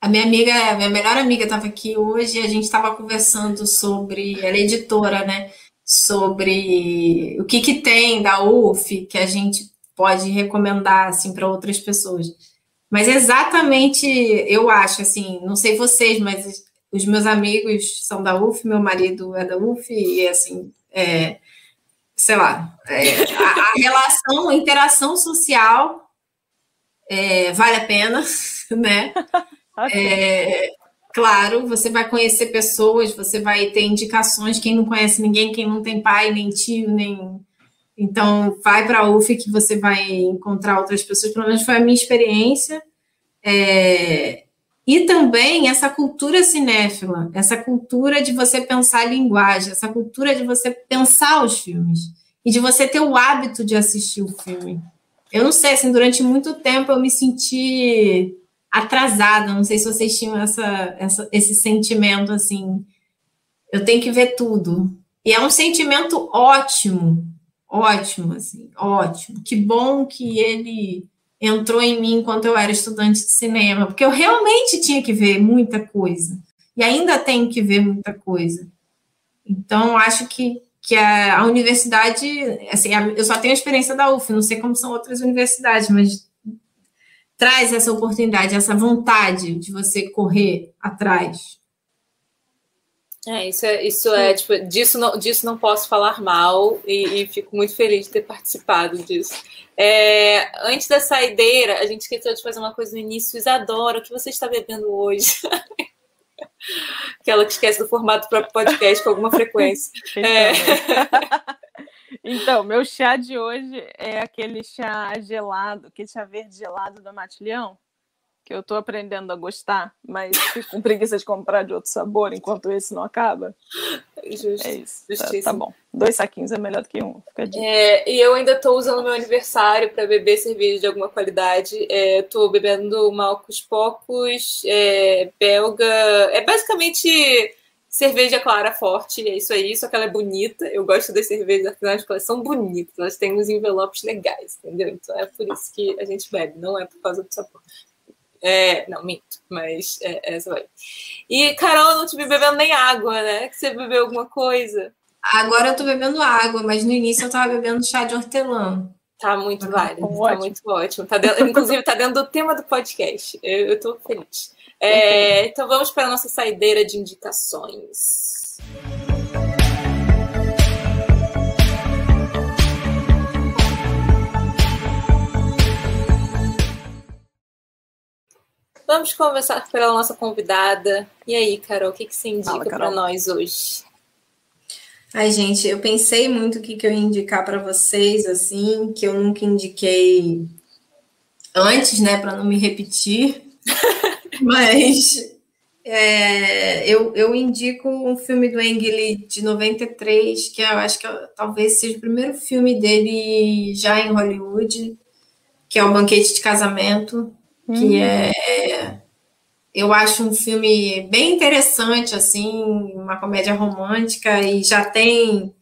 A minha amiga, a minha melhor amiga estava aqui hoje e a gente estava conversando sobre, ela é editora, né? Sobre o que, que tem da UF que a gente pode recomendar assim para outras pessoas. Mas exatamente, eu acho assim, não sei vocês, mas os meus amigos são da UF, meu marido é da UF e assim, é, sei lá, é, a, a, relação, a interação social é, vale a pena, né? É, claro, você vai conhecer pessoas, você vai ter indicações, quem não conhece ninguém, quem não tem pai, nem tio, nem. Então, vai para a UF que você vai encontrar outras pessoas, pelo menos foi a minha experiência. É, e também essa cultura cinéfila, essa cultura de você pensar a linguagem, essa cultura de você pensar os filmes e de você ter o hábito de assistir o filme. Eu não sei, assim, durante muito tempo eu me senti atrasada. Não sei se vocês tinham essa, essa, esse sentimento assim. Eu tenho que ver tudo. E é um sentimento ótimo, ótimo, assim, ótimo. Que bom que ele entrou em mim enquanto eu era estudante de cinema, porque eu realmente tinha que ver muita coisa. E ainda tenho que ver muita coisa. Então, acho que, que a, a universidade, assim, a, eu só tenho a experiência da UF, não sei como são outras universidades, mas traz essa oportunidade, essa vontade de você correr atrás. É, isso é, isso é tipo, disso não, disso não posso falar mal e, e fico muito feliz de ter participado disso. É, antes da saideira, a gente esqueceu de fazer uma coisa no início. Isadora, o que você está bebendo hoje? Aquela que esquece do formato do próprio podcast com alguma frequência. Então, é. Então, meu chá de hoje é aquele chá gelado, aquele chá verde gelado da Matilhão, que eu estou aprendendo a gostar, mas fico com preguiça de comprar de outro sabor enquanto esse não acaba. Justo, é isso. Tá, tá, bom. Dois saquinhos é melhor do que um. Fica é, e eu ainda estou usando meu aniversário para beber cerveja de alguma qualidade. Estou é, bebendo Malcos Pocos, é, belga. É basicamente cerveja clara forte, é isso aí, só que ela é bonita. Eu gosto das cervejas artesanais porque elas são bonitas, elas têm uns envelopes legais, entendeu? Então é por isso que a gente bebe, não é por causa do sabor. É, não, minto, mas é, é essa vai. E, Carol, eu não te vi bebendo nem água, né? Que você bebeu alguma coisa? Agora eu tô bebendo água, mas no início eu tava bebendo chá de hortelã. Tá muito válido, tá muito ótimo. Tá dentro, inclusive, tá dentro do tema do podcast. Eu, eu tô feliz. É, então vamos para a nossa saideira de indicações. Vamos conversar pela nossa convidada. E aí, Carol, o que, que você indica para nós hoje? Ai, gente, eu pensei muito o que, que eu ia indicar para vocês, assim, que eu nunca indiquei antes, né, para não me repetir. Mas é, eu, eu indico um filme do Ang Lee de 93, que eu acho que talvez seja o primeiro filme dele já em Hollywood, que é o Banquete de Casamento, hum. que é eu acho um filme bem interessante, assim, uma comédia romântica e já tem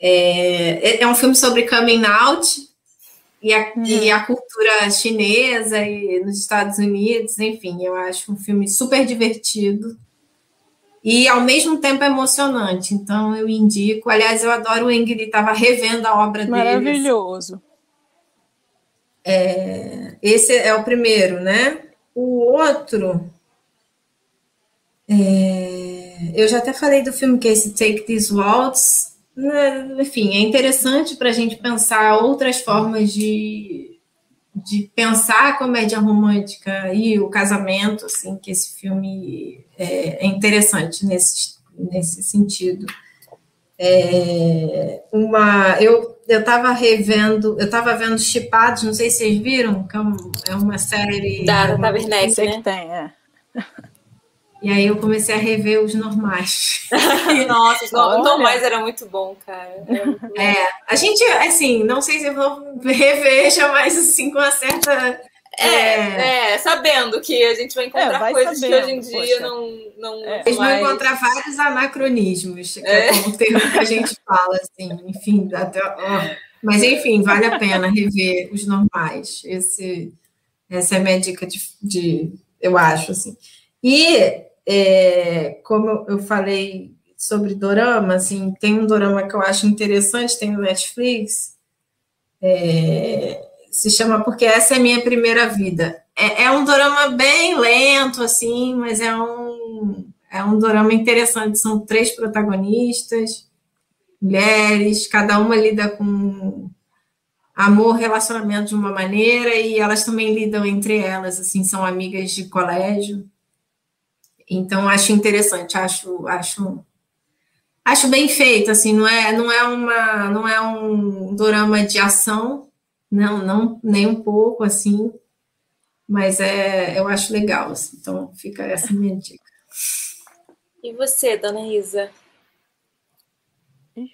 é, é um filme sobre coming out, e a, uhum. e a cultura chinesa e nos Estados Unidos, enfim, eu acho um filme super divertido e ao mesmo tempo emocionante. Então eu indico. Aliás, eu adoro o Ingrid, estava revendo a obra dele. Maravilhoso. É, esse é o primeiro, né? O outro. É, eu já até falei do filme que é esse Take These Waltz. Né? Enfim, é interessante para a gente pensar outras formas de, de pensar a comédia romântica e o casamento, assim, que esse filme é, é interessante nesse, nesse sentido. É, uma, eu eu estava revendo, eu estava vendo Chipados, não sei se vocês viram, que é, é uma série da Tata Werneck, né? que tem, é. E aí eu comecei a rever os normais. Nossa, os normais era muito bom, cara. Muito bom. É, a gente, assim, não sei se eu vou reveja, mas assim, com uma certa é, é, é, sabendo que a gente vai encontrar é, coisas sabendo, que hoje em dia poxa. não. não é. Vocês vão encontrar vários anacronismos, que é, como termo que a gente fala, assim, enfim, até, oh. mas enfim, vale a pena rever os normais. Esse, essa é a minha dica de, de eu acho, assim. E é, como eu falei sobre dorama, assim, tem um dorama que eu acho interessante, tem no Netflix. É, se chama Porque Essa é Minha Primeira Vida. É, é um drama bem lento, assim, mas é um, é um drama interessante. São três protagonistas, mulheres, cada uma lida com amor, relacionamento de uma maneira, e elas também lidam entre elas, assim, são amigas de colégio. Então, acho interessante, acho, acho acho bem feito, assim, não é, não é uma, não é um drama de ação, não, não, nem um pouco, assim, mas é, eu acho legal, assim, então fica essa minha dica. E você, dona Isa? Ih,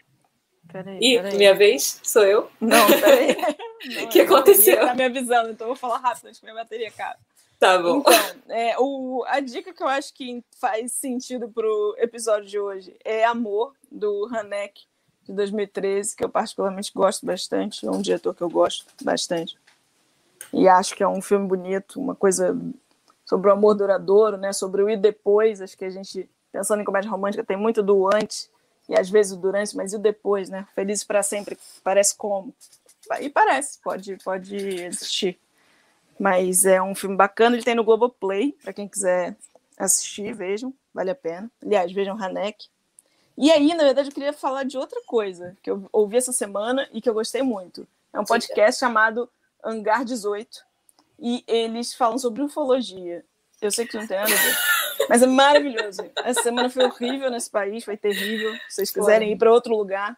peraí, Ih, peraí. minha vez? Sou eu? Não, peraí. O que aconteceu? Tá me avisando, então eu vou falar rápido antes que minha bateria acabe. Tá bom. Então, é, o, a dica que eu acho que faz sentido pro episódio de hoje é Amor, do Hanek de 2013, que eu particularmente gosto bastante, é um diretor que eu gosto bastante. E acho que é um filme bonito, uma coisa sobre o amor duradouro, né? sobre o e depois. Acho que a gente, pensando em comédia romântica, tem muito do antes e às vezes o durante, mas e o depois, né? Feliz para sempre, parece como. E parece, pode, pode existir. Mas é um filme bacana, ele tem no Globoplay, para quem quiser assistir, vejam, vale a pena. Aliás, vejam Hanek, e aí, na verdade, eu queria falar de outra coisa que eu ouvi essa semana e que eu gostei muito. É um podcast chamado Hangar 18 e eles falam sobre ufologia. Eu sei que não tem nada a ver, mas é maravilhoso. Essa semana foi horrível nesse país, foi terrível. Se vocês quiserem ir para outro lugar,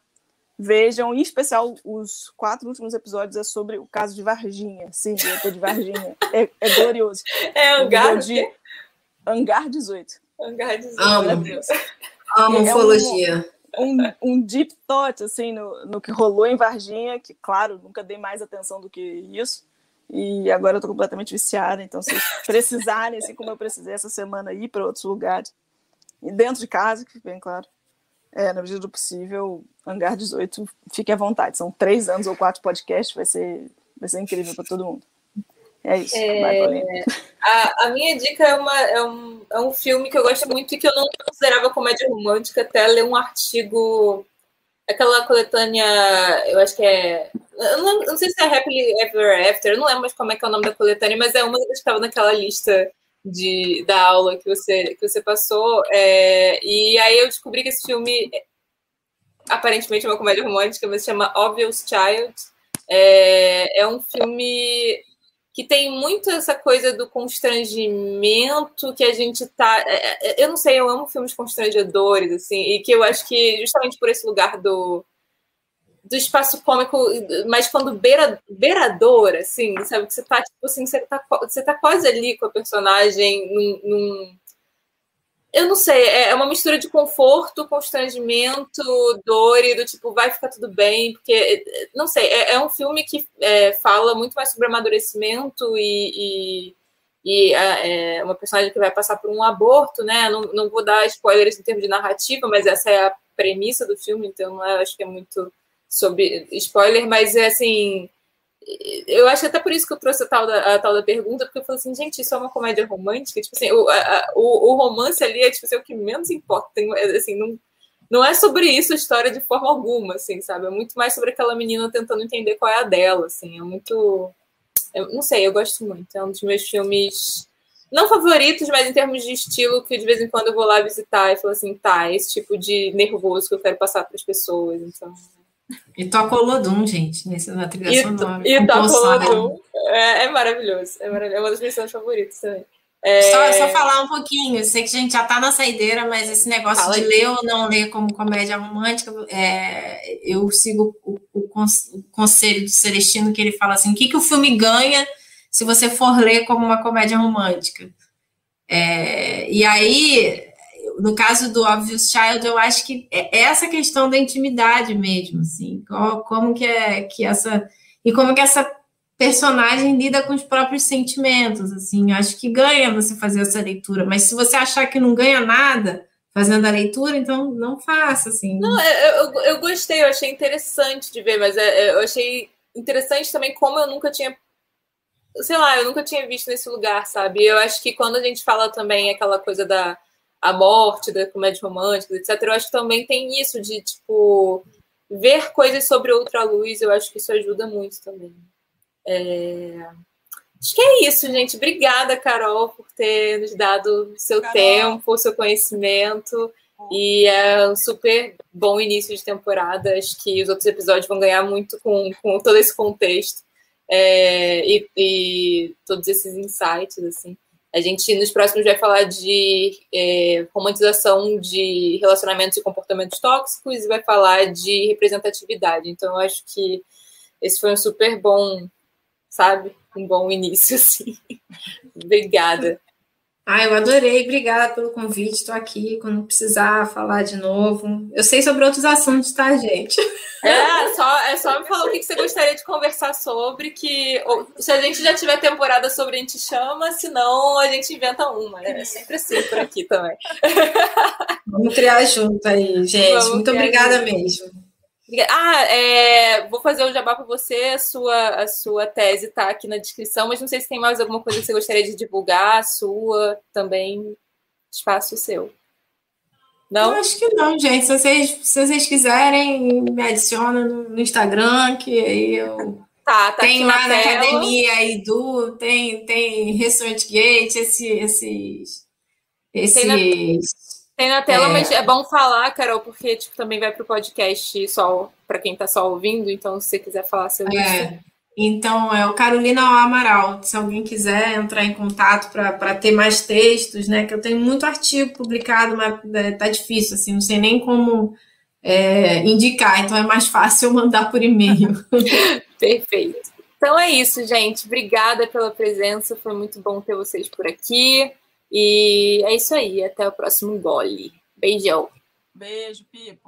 vejam. Em especial, os quatro últimos episódios é sobre o caso de Varginha. Sim, o de Varginha. É, é glorioso. É Hangar, de... Hangar 18. Hangar 18. Amo. Amo é ufologia. Um, um, um, deep thought, assim, no, no que rolou em Varginha, que, claro, nunca dei mais atenção do que isso. E agora eu tô completamente viciada, então se precisarem, assim como eu precisei essa semana, ir para outros lugares, e dentro de casa, que bem claro, é, na medida do possível, Hangar 18, fique à vontade. São três anos ou quatro podcasts, vai ser, vai ser incrível para todo mundo. É isso. É, a, a, minha dica é, uma, é, um, é um filme que eu gosto muito e que eu não considerava comédia romântica até ler um artigo. Aquela coletânea, eu acho que é. Eu não, não sei se é Happily Ever After, eu não lembro mais como é que é o nome da coletânea, mas é uma que estava naquela lista de, da aula que você, que você passou. É, e aí eu descobri que esse filme aparentemente é uma comédia romântica, mas se chama Obvious Child. É, é um filme que tem muito essa coisa do constrangimento que a gente tá. É, é, eu não sei, eu amo filmes constrangedores, assim, e que eu acho que justamente por esse lugar do, do espaço cômico, mas quando beira, beirador, assim, sabe? Que você tá, tipo assim, você tá, você tá quase ali com a personagem num, num eu não sei, é, é uma mistura de conforto, constrangimento, dor e do tipo, vai ficar tudo bem, porque, não sei, é, é um filme que é, fala muito mais sobre amadurecimento e, e, e é uma personagem que vai passar por um aborto, né? Não, não vou dar spoilers em termos de narrativa, mas essa é a premissa do filme, então é, acho que é muito sobre spoiler, mas é assim eu acho até por isso que eu trouxe a tal da, a tal da pergunta, porque eu falei assim, gente, isso é uma comédia romântica? Tipo assim, o, a, o, o, romance ali é, tipo assim, o que menos importa. Tem, assim, não, não é sobre isso a história de forma alguma, assim, sabe? É muito mais sobre aquela menina tentando entender qual é a dela, assim. É muito... Não sei, eu gosto muito. É um dos meus filmes... Não favoritos, mas em termos de estilo, que de vez em quando eu vou lá visitar e falo assim, tá, esse tipo de nervoso que eu quero passar para as pessoas, então... E toca o Lodum, gente, nesse, na trilha e, sonora. E toca o Lodum. É, é, maravilhoso. É, maravilhoso. é uma das minhas favoritas também. É... Só, só falar um pouquinho, eu sei que a gente já está na saideira, mas esse negócio Fala de aí. ler ou não ler como comédia romântica, é, eu sigo o, o, o, conselho do Celestino, que ele fala assim: o que, que o filme ganha se você for ler como uma comédia romântica? É, e aí, no caso do Obvious Child, eu acho que é essa questão da intimidade mesmo, assim, como que é que essa e como que essa personagem lida com os próprios sentimentos, assim, acho que ganha você fazer essa leitura, mas se você achar que não ganha nada fazendo a leitura, então não faça, assim. Não, é, eu, eu gostei, eu achei interessante de ver, mas é, é, eu achei interessante também como eu nunca tinha sei lá, eu nunca tinha visto nesse lugar, sabe? Eu acho que quando a gente fala também aquela coisa da a morte, da comédia romântica, etc., eu acho que também tem isso de, tipo, ver coisas sobre outra luz, eu acho que isso ajuda muito também. É... Acho que é isso, gente. Obrigada, Carol, por ter nos dado seu Carol. tempo, seu conhecimento. E é um super bom início de temporada. Acho que os outros episódios vão ganhar muito com, com todo esse contexto é, e, e, todos esses insights. assim. A gente, nos próximos, vai falar de é, romantização de relacionamentos e comportamentos tóxicos e vai falar de representatividade. Então, eu acho que esse foi um super bom sabe? Um bom início, assim. Obrigada. Ah, eu adorei, obrigada pelo convite. Estou aqui quando precisar falar de novo. Eu sei sobre outros assuntos, tá, gente? É, só, é só me falar o que você gostaria de conversar sobre, que se a gente já tiver temporada sobre, a gente chama, senão a gente inventa uma. É sempre assim por aqui também. Vamos criar junto aí, gente. Vamos Muito obrigada junto. mesmo. Ah, é, vou fazer o jabá para você. A sua, a sua tese está aqui na descrição, mas não sei se tem mais alguma coisa que você gostaria de divulgar. A sua também, espaço seu. Não? Eu acho que não, gente. Se vocês, se vocês quiserem, me adiciona no Instagram, que aí eu. Tá, tá tem lá na, na academia Edu, tem, tem ResearchGate, esse, esses. Esses. Tem na tela, é... mas é bom falar, Carol, porque tipo, também vai para o podcast só para quem está só ouvindo, então se você quiser falar sobre é. isso. Então, é o Carolina Amaral. Se alguém quiser entrar em contato para ter mais textos, né? Que eu tenho muito artigo publicado, mas é, tá difícil, assim, não sei nem como é, indicar, então é mais fácil eu mandar por e-mail. Perfeito. Então é isso, gente. Obrigada pela presença, foi muito bom ter vocês por aqui. E é isso aí. Até o próximo gole. Beijão. Beijo, Pipo.